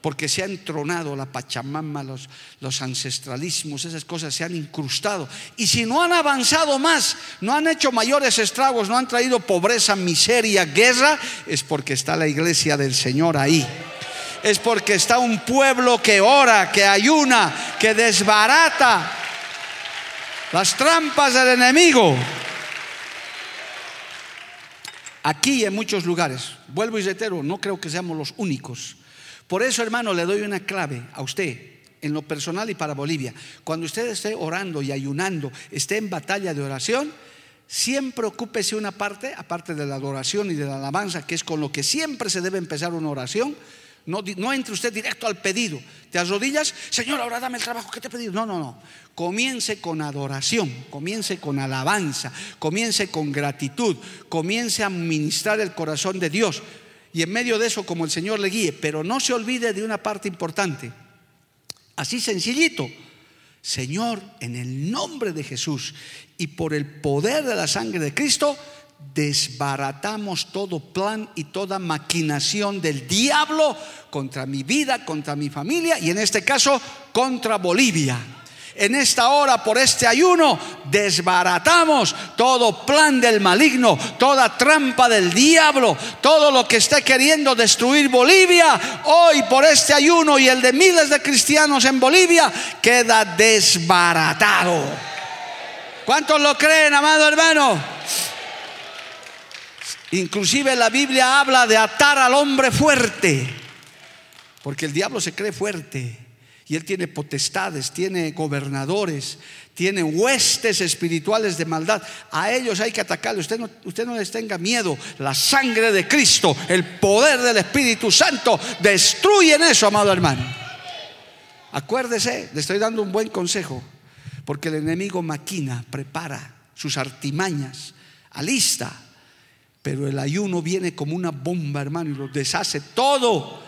porque se ha entronado la Pachamama, los, los ancestralismos, esas cosas se han incrustado. Y si no han avanzado más, no han hecho mayores estragos, no han traído pobreza, miseria, guerra, es porque está la iglesia del Señor ahí. Es porque está un pueblo que ora, que ayuna, que desbarata las trampas del enemigo. Aquí en muchos lugares, vuelvo y reitero, no creo que seamos los únicos por eso, hermano, le doy una clave a usted en lo personal y para Bolivia. Cuando usted esté orando y ayunando, esté en batalla de oración, siempre ocúpese una parte, aparte de la adoración y de la alabanza, que es con lo que siempre se debe empezar una oración. No, entre usted directo al pedido. Te arrodillas, Señor, ahora dame el trabajo que te he pedido. No, no, no. Comience con adoración, comience con alabanza, comience con gratitud, comience a ministrar el corazón de Dios y en medio de eso como el Señor le guíe, pero no se olvide de una parte importante. Así sencillito. Señor, en el nombre de Jesús y por el poder de la sangre de Cristo, desbaratamos todo plan y toda maquinación del diablo contra mi vida, contra mi familia y en este caso contra Bolivia en esta hora por este ayuno desbaratamos todo plan del maligno, toda trampa del diablo, todo lo que esté queriendo destruir Bolivia. Hoy por este ayuno y el de miles de cristianos en Bolivia queda desbaratado. ¿Cuántos lo creen, amado hermano? Inclusive la Biblia habla de atar al hombre fuerte, porque el diablo se cree fuerte. Y Él tiene potestades, tiene gobernadores, tiene huestes espirituales de maldad. A ellos hay que atacarle. Usted no, usted no les tenga miedo. La sangre de Cristo, el poder del Espíritu Santo, destruyen eso, amado hermano. Acuérdese, le estoy dando un buen consejo. Porque el enemigo maquina, prepara sus artimañas, alista. Pero el ayuno viene como una bomba, hermano, y lo deshace todo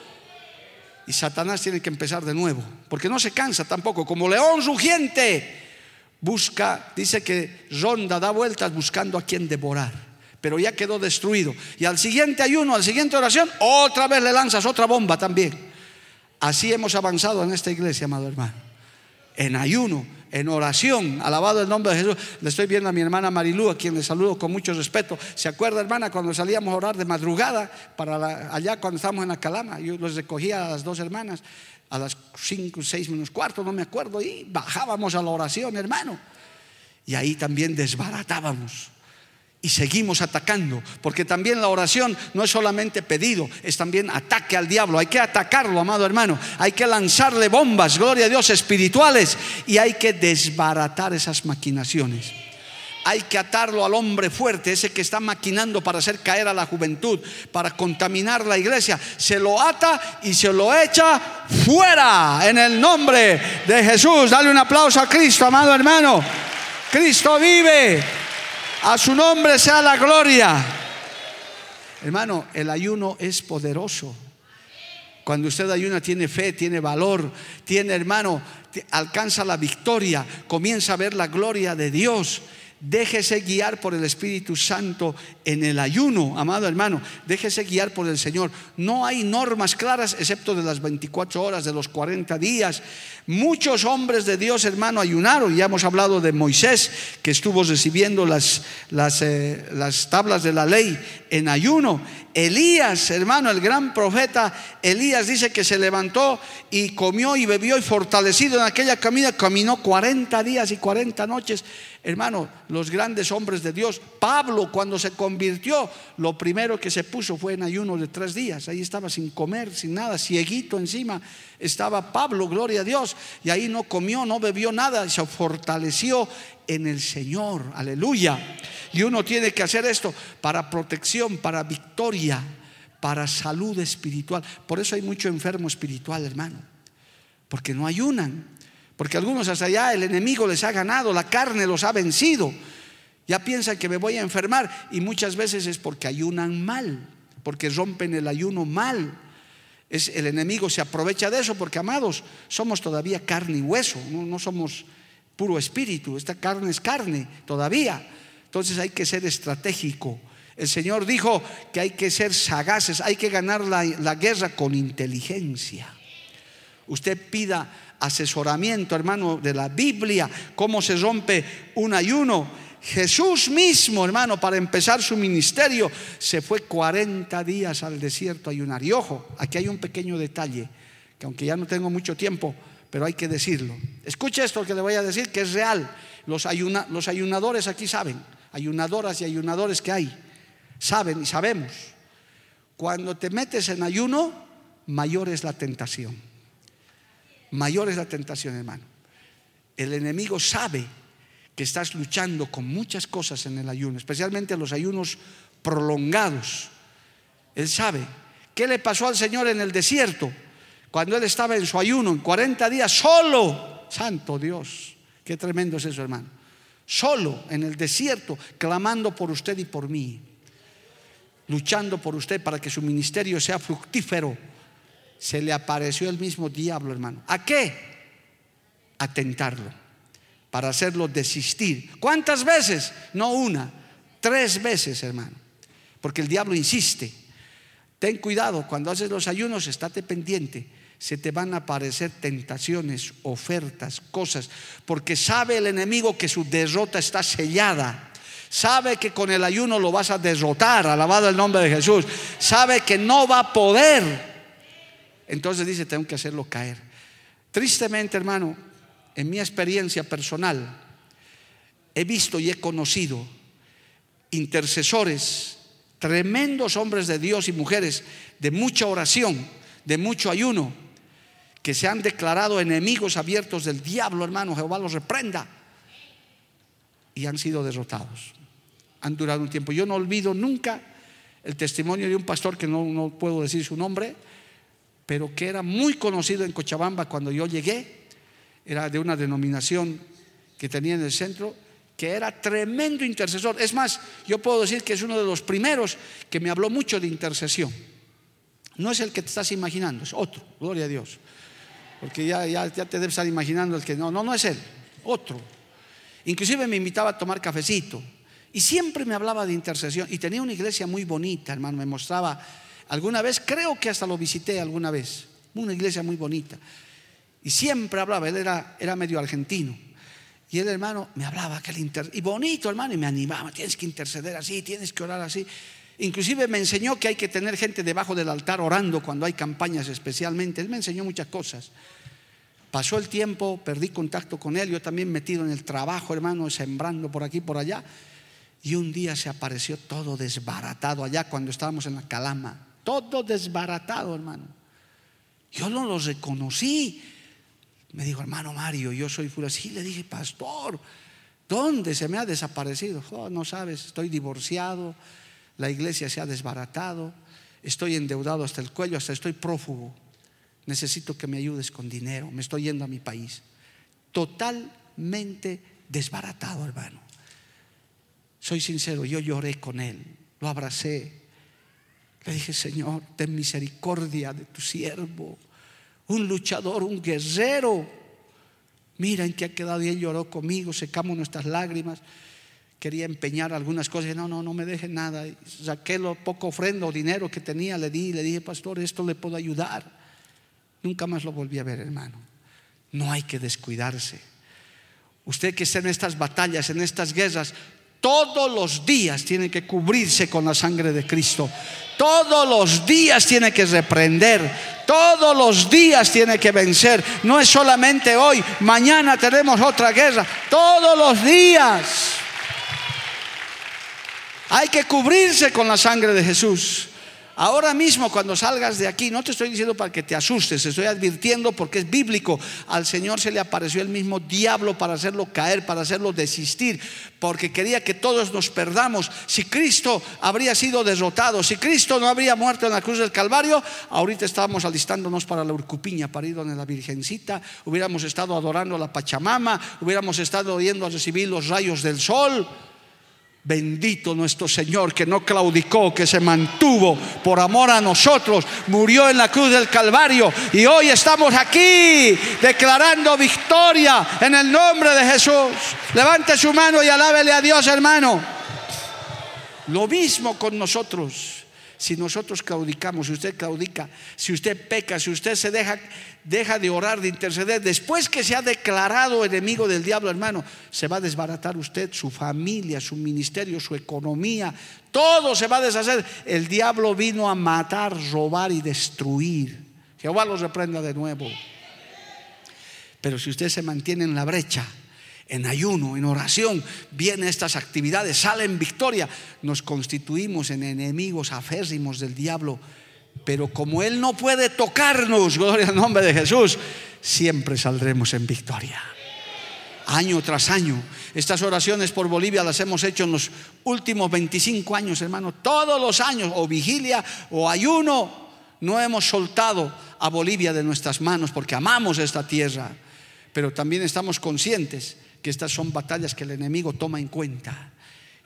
y Satanás tiene que empezar de nuevo, porque no se cansa tampoco, como león rugiente, busca, dice que ronda, da vueltas buscando a quien devorar, pero ya quedó destruido. Y al siguiente ayuno, al siguiente oración, otra vez le lanzas otra bomba también. Así hemos avanzado en esta iglesia, amado hermano. En ayuno, en oración, alabado el nombre de Jesús. Le estoy viendo a mi hermana Marilú, a quien le saludo con mucho respeto. ¿Se acuerda, hermana, cuando salíamos a orar de madrugada para allá cuando estábamos en la calama? Yo los recogía a las dos hermanas a las cinco, seis menos cuarto, no me acuerdo, y bajábamos a la oración, hermano. Y ahí también desbaratábamos y seguimos atacando, porque también la oración no es solamente pedido, es también ataque al diablo. Hay que atacarlo, amado hermano. Hay que lanzarle bombas, gloria a Dios, espirituales, y hay que desbaratar esas maquinaciones. Hay que atarlo al hombre fuerte, ese que está maquinando para hacer caer a la juventud, para contaminar la iglesia. Se lo ata y se lo echa fuera en el nombre de Jesús. Dale un aplauso a Cristo, amado hermano. Cristo vive. A su nombre sea la gloria. Hermano, el ayuno es poderoso. Cuando usted ayuna tiene fe, tiene valor, tiene hermano, alcanza la victoria, comienza a ver la gloria de Dios. Déjese guiar por el Espíritu Santo en el ayuno, amado hermano. Déjese guiar por el Señor. No hay normas claras excepto de las 24 horas, de los 40 días. Muchos hombres de Dios, hermano, ayunaron. Ya hemos hablado de Moisés, que estuvo recibiendo las, las, eh, las tablas de la ley en ayuno. Elías, hermano, el gran profeta Elías dice que se levantó y comió y bebió y fortalecido en aquella camina, caminó 40 días y 40 noches. Hermano, los grandes hombres de Dios, Pablo cuando se convirtió, lo primero que se puso fue en ayuno de tres días. Ahí estaba sin comer, sin nada, cieguito encima. Estaba Pablo, gloria a Dios, y ahí no comió, no bebió nada, se fortaleció en el Señor. Aleluya. Y uno tiene que hacer esto para protección, para victoria, para salud espiritual. Por eso hay mucho enfermo espiritual, hermano. Porque no ayunan. Porque algunos hasta allá el enemigo les ha ganado, la carne los ha vencido. Ya piensan que me voy a enfermar y muchas veces es porque ayunan mal, porque rompen el ayuno mal. Es, el enemigo se aprovecha de eso porque, amados, somos todavía carne y hueso, no, no somos puro espíritu, esta carne es carne todavía. Entonces hay que ser estratégico. El Señor dijo que hay que ser sagaces, hay que ganar la, la guerra con inteligencia. Usted pida asesoramiento, hermano, de la Biblia, cómo se rompe un ayuno. Jesús mismo, hermano, para empezar su ministerio, se fue 40 días al desierto a ayunar. Y ojo, aquí hay un pequeño detalle, que aunque ya no tengo mucho tiempo, pero hay que decirlo. Escuche esto que le voy a decir, que es real. Los, los ayunadores aquí saben, ayunadoras y ayunadores que hay, saben y sabemos. Cuando te metes en ayuno, mayor es la tentación. Mayor es la tentación, hermano. El enemigo sabe que estás luchando con muchas cosas en el ayuno, especialmente los ayunos prolongados. Él sabe. ¿Qué le pasó al Señor en el desierto? Cuando Él estaba en su ayuno, en 40 días, solo. Santo Dios. Qué tremendo es eso, hermano. Solo en el desierto, clamando por usted y por mí. Luchando por usted para que su ministerio sea fructífero se le apareció el mismo diablo, hermano. ¿A qué? A tentarlo, para hacerlo desistir. ¿Cuántas veces? No una, tres veces, hermano. Porque el diablo insiste. Ten cuidado, cuando haces los ayunos, estate pendiente. Se te van a aparecer tentaciones, ofertas, cosas, porque sabe el enemigo que su derrota está sellada. Sabe que con el ayuno lo vas a derrotar, alabado el nombre de Jesús. Sabe que no va a poder entonces dice, tengo que hacerlo caer. Tristemente, hermano, en mi experiencia personal, he visto y he conocido intercesores, tremendos hombres de Dios y mujeres de mucha oración, de mucho ayuno, que se han declarado enemigos abiertos del diablo, hermano, Jehová los reprenda, y han sido derrotados. Han durado un tiempo. Yo no olvido nunca el testimonio de un pastor que no, no puedo decir su nombre, pero que era muy conocido en Cochabamba cuando yo llegué, era de una denominación que tenía en el centro, que era tremendo intercesor. Es más, yo puedo decir que es uno de los primeros que me habló mucho de intercesión. No es el que te estás imaginando, es otro, gloria a Dios. Porque ya, ya, te debes estar imaginando el que no, no, no es él, otro. Inclusive me invitaba a tomar cafecito y siempre me hablaba de intercesión y tenía una iglesia muy bonita, hermano, me mostraba Alguna vez, creo que hasta lo visité alguna vez, una iglesia muy bonita. Y siempre hablaba, él era, era medio argentino. Y el hermano me hablaba, que inter... y bonito hermano, y me animaba, tienes que interceder así, tienes que orar así. Inclusive me enseñó que hay que tener gente debajo del altar orando cuando hay campañas especialmente. Él me enseñó muchas cosas. Pasó el tiempo, perdí contacto con él, yo también metido en el trabajo, hermano, sembrando por aquí, por allá. Y un día se apareció todo desbaratado allá cuando estábamos en la calama todo desbaratado, hermano. Yo no lo reconocí. Me dijo, hermano Mario, yo soy fulano. Sí, le dije, pastor, ¿dónde se me ha desaparecido? Oh, no sabes, estoy divorciado, la iglesia se ha desbaratado, estoy endeudado hasta el cuello, hasta estoy prófugo. Necesito que me ayudes con dinero, me estoy yendo a mi país. Totalmente desbaratado, hermano. Soy sincero, yo lloré con él, lo abracé, le dije, Señor, ten misericordia de tu siervo, un luchador, un guerrero. Mira en qué ha quedado y él lloró conmigo, secamos nuestras lágrimas. Quería empeñar algunas cosas, no, no, no me deje nada. Saqué lo poco ofrenda o dinero que tenía, le di, le dije, pastor, esto le puedo ayudar. Nunca más lo volví a ver, hermano. No hay que descuidarse. Usted que está en estas batallas, en estas guerras, todos los días tiene que cubrirse con la sangre de Cristo. Todos los días tiene que reprender. Todos los días tiene que vencer. No es solamente hoy. Mañana tenemos otra guerra. Todos los días. Hay que cubrirse con la sangre de Jesús. Ahora mismo cuando salgas de aquí, no te estoy diciendo para que te asustes, estoy advirtiendo porque es bíblico. Al Señor se le apareció el mismo diablo para hacerlo caer, para hacerlo desistir, porque quería que todos nos perdamos. Si Cristo habría sido derrotado, si Cristo no habría muerto en la cruz del Calvario, ahorita estábamos alistándonos para la Urcupiña, para ir donde la Virgencita, hubiéramos estado adorando a la Pachamama, hubiéramos estado yendo a recibir los rayos del sol Bendito nuestro Señor que no claudicó, que se mantuvo por amor a nosotros, murió en la cruz del Calvario y hoy estamos aquí declarando victoria en el nombre de Jesús. Levante su mano y alábele a Dios, hermano. Lo mismo con nosotros. Si nosotros claudicamos, si usted claudica, si usted peca, si usted se deja, deja de orar, de interceder, después que se ha declarado enemigo del diablo, hermano, se va a desbaratar usted, su familia, su ministerio, su economía, todo se va a deshacer. El diablo vino a matar, robar y destruir. Jehová los reprenda de nuevo. Pero si usted se mantiene en la brecha, en ayuno, en oración, vienen estas actividades, sale en victoria, nos constituimos en enemigos aférrimos del diablo. Pero como Él no puede tocarnos, gloria al nombre de Jesús, siempre saldremos en victoria. Año tras año. Estas oraciones por Bolivia las hemos hecho en los últimos 25 años, hermano. Todos los años, o vigilia o ayuno, no hemos soltado a Bolivia de nuestras manos porque amamos esta tierra. Pero también estamos conscientes que estas son batallas que el enemigo toma en cuenta.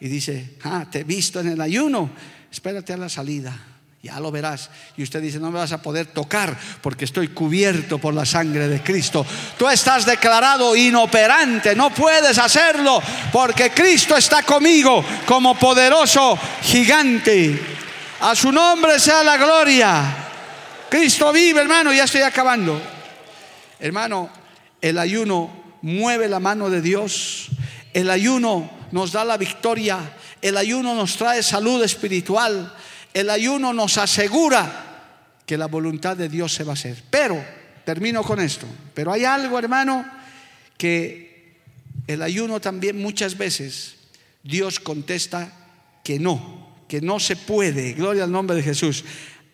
Y dice, ah, te he visto en el ayuno, espérate a la salida, ya lo verás. Y usted dice, no me vas a poder tocar porque estoy cubierto por la sangre de Cristo. Tú estás declarado inoperante, no puedes hacerlo porque Cristo está conmigo como poderoso gigante. A su nombre sea la gloria. Cristo vive, hermano, ya estoy acabando. Hermano, el ayuno mueve la mano de Dios. El ayuno nos da la victoria. El ayuno nos trae salud espiritual. El ayuno nos asegura que la voluntad de Dios se va a hacer. Pero, termino con esto, pero hay algo, hermano, que el ayuno también muchas veces Dios contesta que no, que no se puede. Gloria al nombre de Jesús.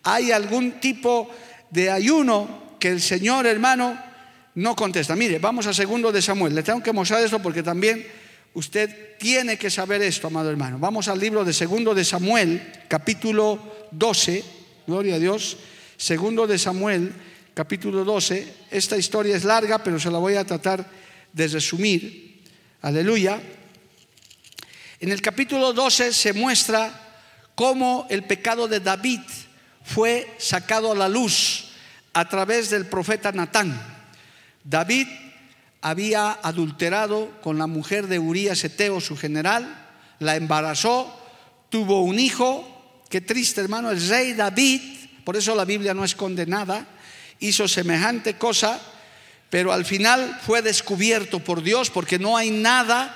Hay algún tipo de ayuno que el Señor, hermano, no contesta. Mire, vamos a segundo de Samuel. Le tengo que mostrar esto porque también usted tiene que saber esto, amado hermano. Vamos al libro de segundo de Samuel, capítulo 12. Gloria a Dios. Segundo de Samuel, capítulo 12. Esta historia es larga, pero se la voy a tratar de resumir. Aleluya. En el capítulo 12 se muestra cómo el pecado de David fue sacado a la luz a través del profeta Natán. David había adulterado con la mujer de Urías Eteo, su general, la embarazó, tuvo un hijo, qué triste hermano, el rey David, por eso la Biblia no es condenada, hizo semejante cosa, pero al final fue descubierto por Dios porque no hay nada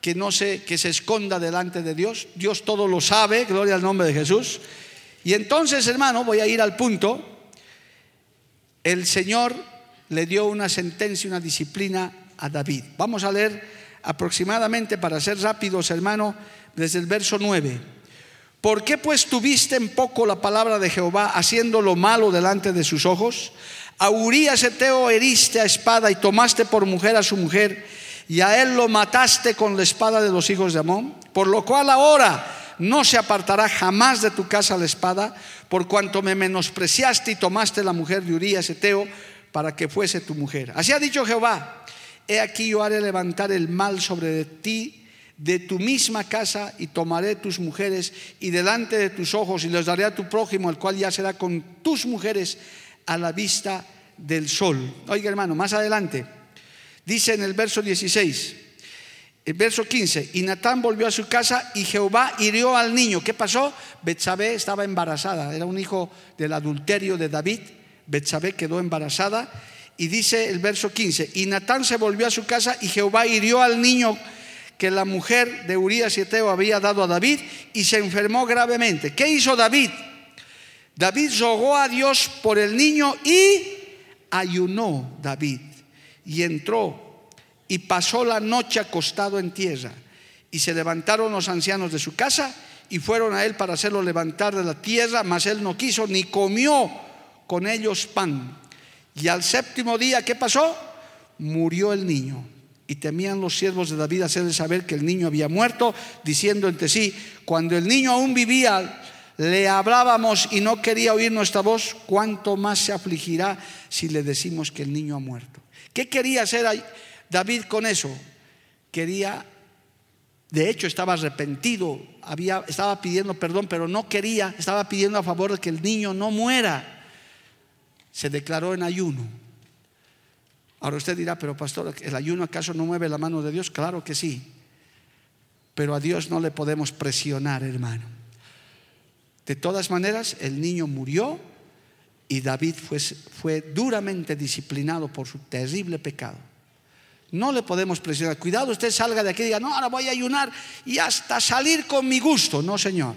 que no se que se esconda delante de Dios. Dios todo lo sabe, gloria al nombre de Jesús. Y entonces, hermano, voy a ir al punto. El Señor le dio una sentencia, una disciplina a David. Vamos a leer aproximadamente, para ser rápidos, hermano, desde el verso 9. ¿Por qué pues tuviste en poco la palabra de Jehová haciendo lo malo delante de sus ojos? A Urías Eteo heriste a espada y tomaste por mujer a su mujer y a él lo mataste con la espada de los hijos de Amón, por lo cual ahora no se apartará jamás de tu casa la espada, por cuanto me menospreciaste y tomaste la mujer de Urías Eteo para que fuese tu mujer. Así ha dicho Jehová, he aquí yo haré levantar el mal sobre ti de tu misma casa y tomaré tus mujeres y delante de tus ojos y los daré a tu prójimo, el cual ya será con tus mujeres a la vista del sol. Oiga hermano, más adelante, dice en el verso 16, el verso 15, y Natán volvió a su casa y Jehová hirió al niño. ¿Qué pasó? Betsabé estaba embarazada, era un hijo del adulterio de David Betsabé quedó embarazada y dice el verso 15, y Natán se volvió a su casa y Jehová hirió al niño que la mujer de Urías y Eteo había dado a David y se enfermó gravemente. ¿Qué hizo David? David rogó a Dios por el niño y ayunó David y entró y pasó la noche acostado en tierra y se levantaron los ancianos de su casa y fueron a él para hacerlo levantar de la tierra, mas él no quiso ni comió con ellos pan. Y al séptimo día, ¿qué pasó? Murió el niño. Y temían los siervos de David hacerle saber que el niño había muerto, diciendo entre sí, cuando el niño aún vivía, le hablábamos y no quería oír nuestra voz, cuánto más se afligirá si le decimos que el niño ha muerto. ¿Qué quería hacer David con eso? Quería De hecho, estaba arrepentido, había, estaba pidiendo perdón, pero no quería, estaba pidiendo a favor de que el niño no muera. Se declaró en ayuno. Ahora usted dirá, pero pastor, ¿el ayuno acaso no mueve la mano de Dios? Claro que sí. Pero a Dios no le podemos presionar, hermano. De todas maneras, el niño murió y David fue, fue duramente disciplinado por su terrible pecado. No le podemos presionar. Cuidado, usted salga de aquí y diga, no, ahora voy a ayunar y hasta salir con mi gusto. No, Señor.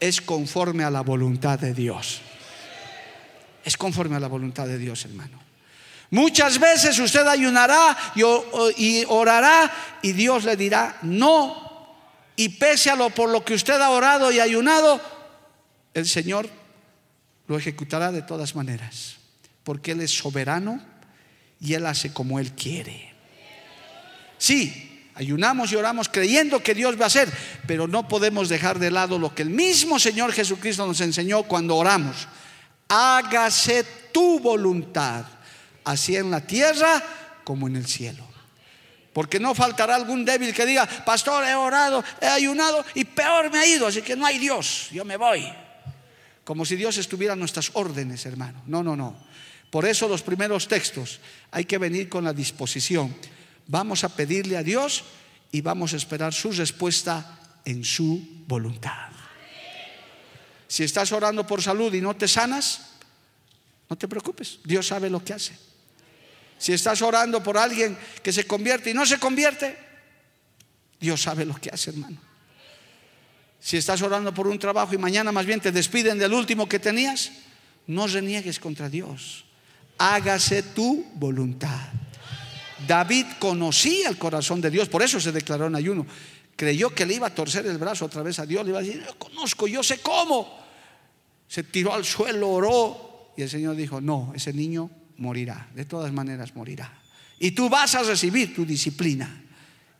Es conforme a la voluntad de Dios. Es conforme a la voluntad de Dios, hermano. Muchas veces usted ayunará y orará y Dios le dirá no. Y pese a lo por lo que usted ha orado y ayunado, el Señor lo ejecutará de todas maneras. Porque Él es soberano y Él hace como Él quiere. Sí, ayunamos y oramos creyendo que Dios va a hacer, pero no podemos dejar de lado lo que el mismo Señor Jesucristo nos enseñó cuando oramos. Hágase tu voluntad, así en la tierra como en el cielo. Porque no faltará algún débil que diga, pastor, he orado, he ayunado y peor me ha ido, así que no hay Dios, yo me voy. Como si Dios estuviera en nuestras órdenes, hermano. No, no, no. Por eso los primeros textos hay que venir con la disposición Vamos a pedirle a Dios y vamos a esperar su respuesta en su voluntad. Si estás orando por salud y no te sanas, no te preocupes, Dios sabe lo que hace. Si estás orando por alguien que se convierte y no se convierte, Dios sabe lo que hace, hermano. Si estás orando por un trabajo y mañana más bien te despiden del último que tenías, no reniegues contra Dios. Hágase tu voluntad. David conocía el corazón de Dios, por eso se declaró en ayuno. Creyó que le iba a torcer el brazo otra vez a Dios, le iba a decir, yo conozco, yo sé cómo. Se tiró al suelo, oró y el Señor dijo, no, ese niño morirá, de todas maneras morirá. Y tú vas a recibir tu disciplina.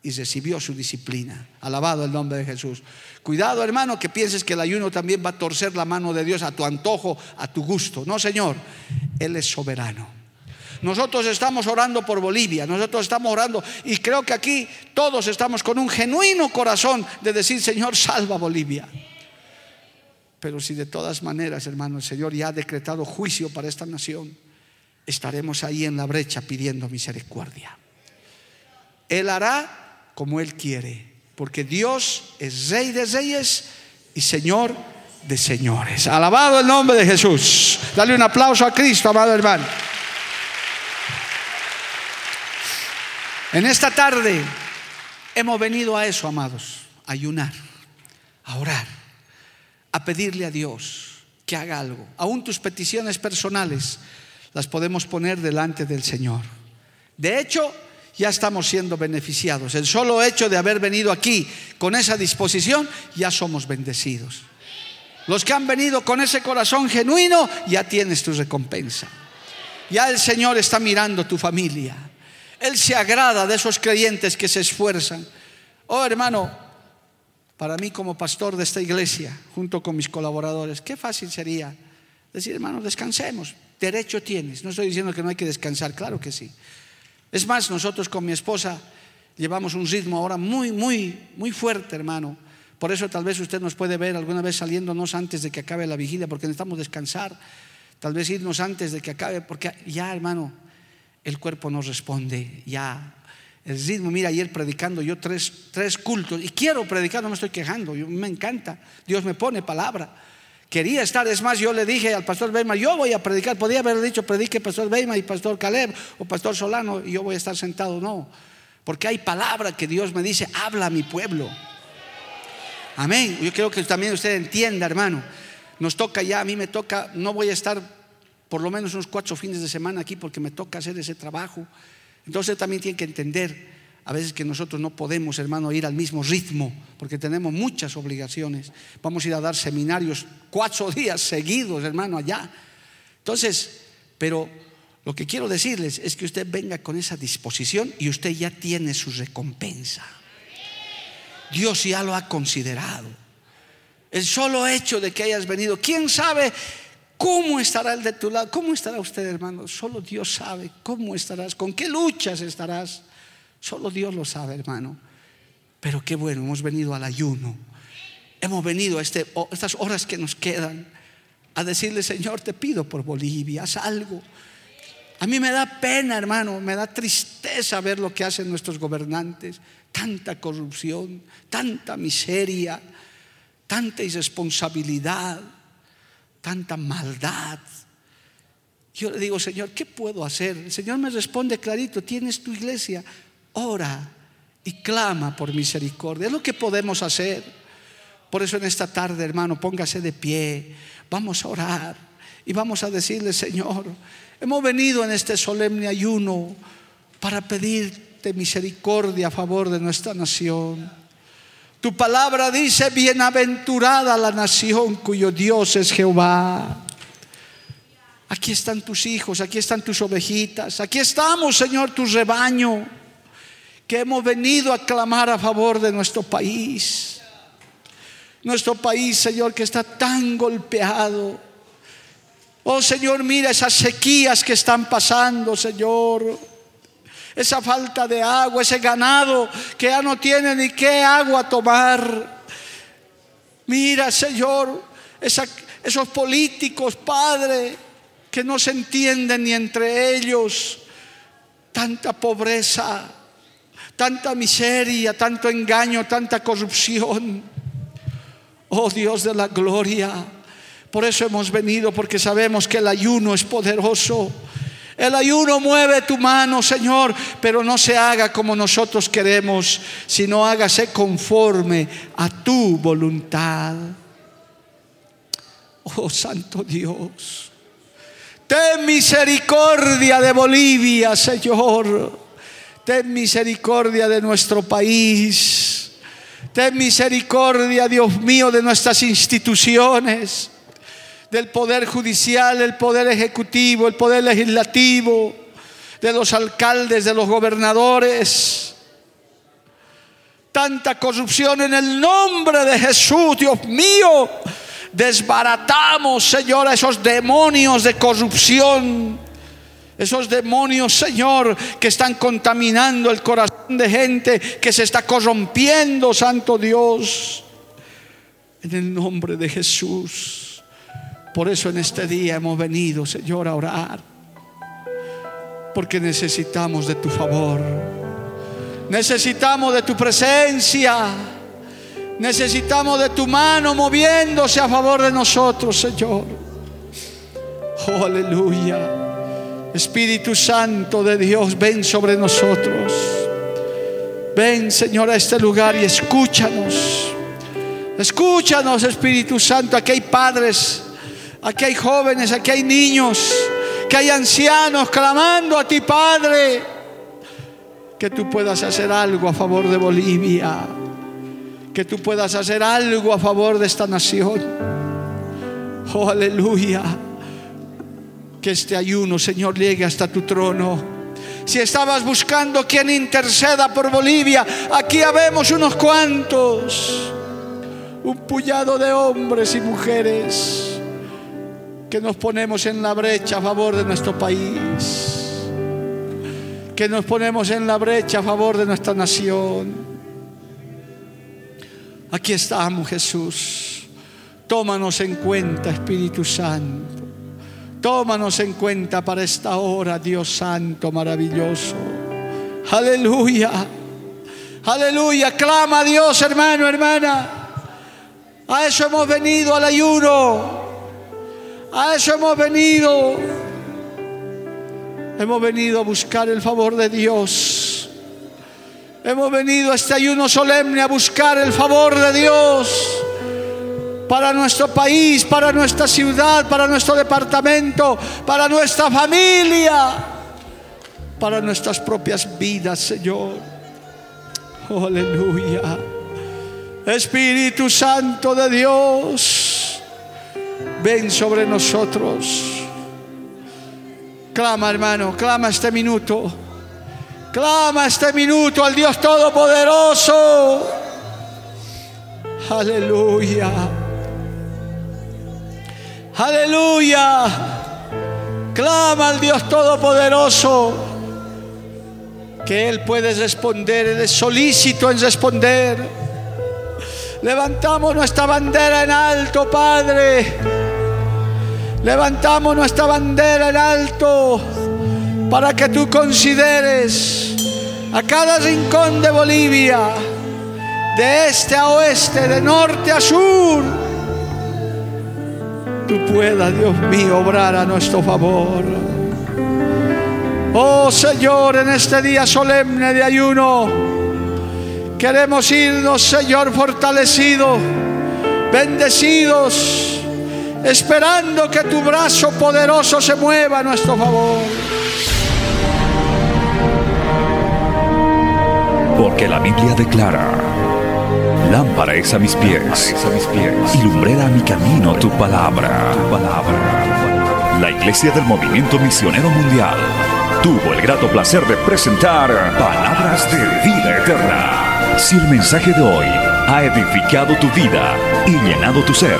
Y recibió su disciplina. Alabado el nombre de Jesús. Cuidado hermano que pienses que el ayuno también va a torcer la mano de Dios a tu antojo, a tu gusto. No, Señor, Él es soberano. Nosotros estamos orando por Bolivia, nosotros estamos orando y creo que aquí todos estamos con un genuino corazón de decir, Señor, salva Bolivia. Pero si de todas maneras, hermano, el Señor ya ha decretado juicio para esta nación, estaremos ahí en la brecha pidiendo misericordia. Él hará como Él quiere, porque Dios es Rey de Reyes y Señor de señores. Alabado el nombre de Jesús. Dale un aplauso a Cristo, amado hermano. En esta tarde hemos venido a eso, amados, a ayunar, a orar, a pedirle a Dios que haga algo. Aún tus peticiones personales las podemos poner delante del Señor. De hecho, ya estamos siendo beneficiados. El solo hecho de haber venido aquí con esa disposición, ya somos bendecidos. Los que han venido con ese corazón genuino, ya tienes tu recompensa. Ya el Señor está mirando tu familia. Él se agrada de esos creyentes que se esfuerzan. Oh hermano, para mí como pastor de esta iglesia, junto con mis colaboradores, qué fácil sería decir, hermano, descansemos. Derecho tienes. No estoy diciendo que no hay que descansar, claro que sí. Es más, nosotros con mi esposa llevamos un ritmo ahora muy, muy, muy fuerte, hermano. Por eso tal vez usted nos puede ver alguna vez saliéndonos antes de que acabe la vigilia, porque necesitamos descansar. Tal vez irnos antes de que acabe, porque ya, hermano, el cuerpo no responde ya. El ritmo, mira, ayer predicando yo tres, tres cultos y quiero predicar, no me estoy quejando, yo, me encanta, Dios me pone palabra. Quería estar, es más, yo le dije al pastor Beima, yo voy a predicar, podía haber dicho, predique pastor Beima y pastor Caleb o pastor Solano y yo voy a estar sentado, no, porque hay palabra que Dios me dice, habla a mi pueblo. Amén, yo creo que también usted entienda, hermano, nos toca ya, a mí me toca, no voy a estar por lo menos unos cuatro fines de semana aquí porque me toca hacer ese trabajo. Entonces también tiene que entender a veces que nosotros no podemos, hermano, ir al mismo ritmo porque tenemos muchas obligaciones. Vamos a ir a dar seminarios cuatro días seguidos, hermano, allá. Entonces, pero lo que quiero decirles es que usted venga con esa disposición y usted ya tiene su recompensa. Dios ya lo ha considerado. El solo hecho de que hayas venido, ¿quién sabe ¿Cómo estará el de tu lado? ¿Cómo estará usted, hermano? Solo Dios sabe cómo estarás, con qué luchas estarás. Solo Dios lo sabe, hermano. Pero qué bueno, hemos venido al ayuno. Hemos venido a este, estas horas que nos quedan a decirle, Señor, te pido por Bolivia, haz algo. A mí me da pena, hermano, me da tristeza ver lo que hacen nuestros gobernantes. Tanta corrupción, tanta miseria, tanta irresponsabilidad, tanta maldad. Yo le digo, Señor, ¿qué puedo hacer? El Señor me responde clarito, tienes tu iglesia, ora y clama por misericordia. Es lo que podemos hacer. Por eso en esta tarde, hermano, póngase de pie. Vamos a orar y vamos a decirle, Señor, hemos venido en este solemne ayuno para pedirte misericordia a favor de nuestra nación. Tu palabra dice, bienaventurada la nación cuyo Dios es Jehová. Aquí están tus hijos, aquí están tus ovejitas, aquí estamos, Señor, tu rebaño que hemos venido a clamar a favor de nuestro país. Nuestro país, Señor, que está tan golpeado. Oh Señor, mira esas sequías que están pasando, Señor. Esa falta de agua, ese ganado que ya no tiene ni qué agua tomar. Mira, Señor, esos políticos, Padre, que no se entienden ni entre ellos. Tanta pobreza tanta miseria, tanto engaño, tanta corrupción. Oh Dios de la gloria. Por eso hemos venido, porque sabemos que el ayuno es poderoso. El ayuno mueve tu mano, Señor, pero no se haga como nosotros queremos, sino hágase conforme a tu voluntad. Oh Santo Dios, ten misericordia de Bolivia, Señor. Ten misericordia de nuestro país. Ten misericordia, Dios mío, de nuestras instituciones, del poder judicial, el poder ejecutivo, el poder legislativo, de los alcaldes, de los gobernadores. Tanta corrupción en el nombre de Jesús, Dios mío. Desbaratamos, Señor, a esos demonios de corrupción esos demonios, Señor, que están contaminando el corazón de gente que se está corrompiendo, Santo Dios. En el nombre de Jesús. Por eso en este día hemos venido, Señor, a orar. Porque necesitamos de tu favor. Necesitamos de tu presencia. Necesitamos de tu mano moviéndose a favor de nosotros, Señor. Oh, aleluya. Espíritu Santo de Dios, ven sobre nosotros. Ven, Señor, a este lugar y escúchanos. Escúchanos, Espíritu Santo. Aquí hay padres, aquí hay jóvenes, aquí hay niños, que hay ancianos clamando a ti, Padre. Que tú puedas hacer algo a favor de Bolivia. Que tú puedas hacer algo a favor de esta nación. Oh, aleluya que este ayuno, Señor, llegue hasta tu trono. Si estabas buscando quien interceda por Bolivia, aquí habemos unos cuantos, un puñado de hombres y mujeres que nos ponemos en la brecha a favor de nuestro país, que nos ponemos en la brecha a favor de nuestra nación. Aquí estamos, Jesús. Tómanos en cuenta, Espíritu Santo. Tómanos en cuenta para esta hora, Dios Santo, maravilloso. Aleluya. Aleluya. Clama a Dios, hermano, hermana. A eso hemos venido al ayuno. A eso hemos venido. Hemos venido a buscar el favor de Dios. Hemos venido a este ayuno solemne a buscar el favor de Dios para nuestro país, para nuestra ciudad, para nuestro departamento, para nuestra familia, para nuestras propias vidas, Señor. Oh, aleluya. Espíritu Santo de Dios, ven sobre nosotros. Clama, hermano, clama este minuto. Clama este minuto al Dios Todopoderoso. Aleluya. Aleluya. Clama al Dios Todopoderoso. que Él puede responder, Él es solícito en responder. Levantamos nuestra bandera en alto, Padre. Levantamos nuestra bandera en alto para que tú consideres a cada rincón de Bolivia, de este a oeste, de norte a sur. Tú puedas, Dios mío, obrar a nuestro favor. Oh Señor, en este día solemne de ayuno, queremos irnos, Señor, fortalecidos, bendecidos, esperando que tu brazo poderoso se mueva a nuestro favor. Porque la Biblia declara, lámpara es a mis pies, a y lumbrera a mi camino tu palabra. tu palabra. La Iglesia del Movimiento Misionero Mundial tuvo el grato placer de presentar Palabras de Vida Eterna. Si el mensaje de hoy ha edificado tu vida y llenado tu ser,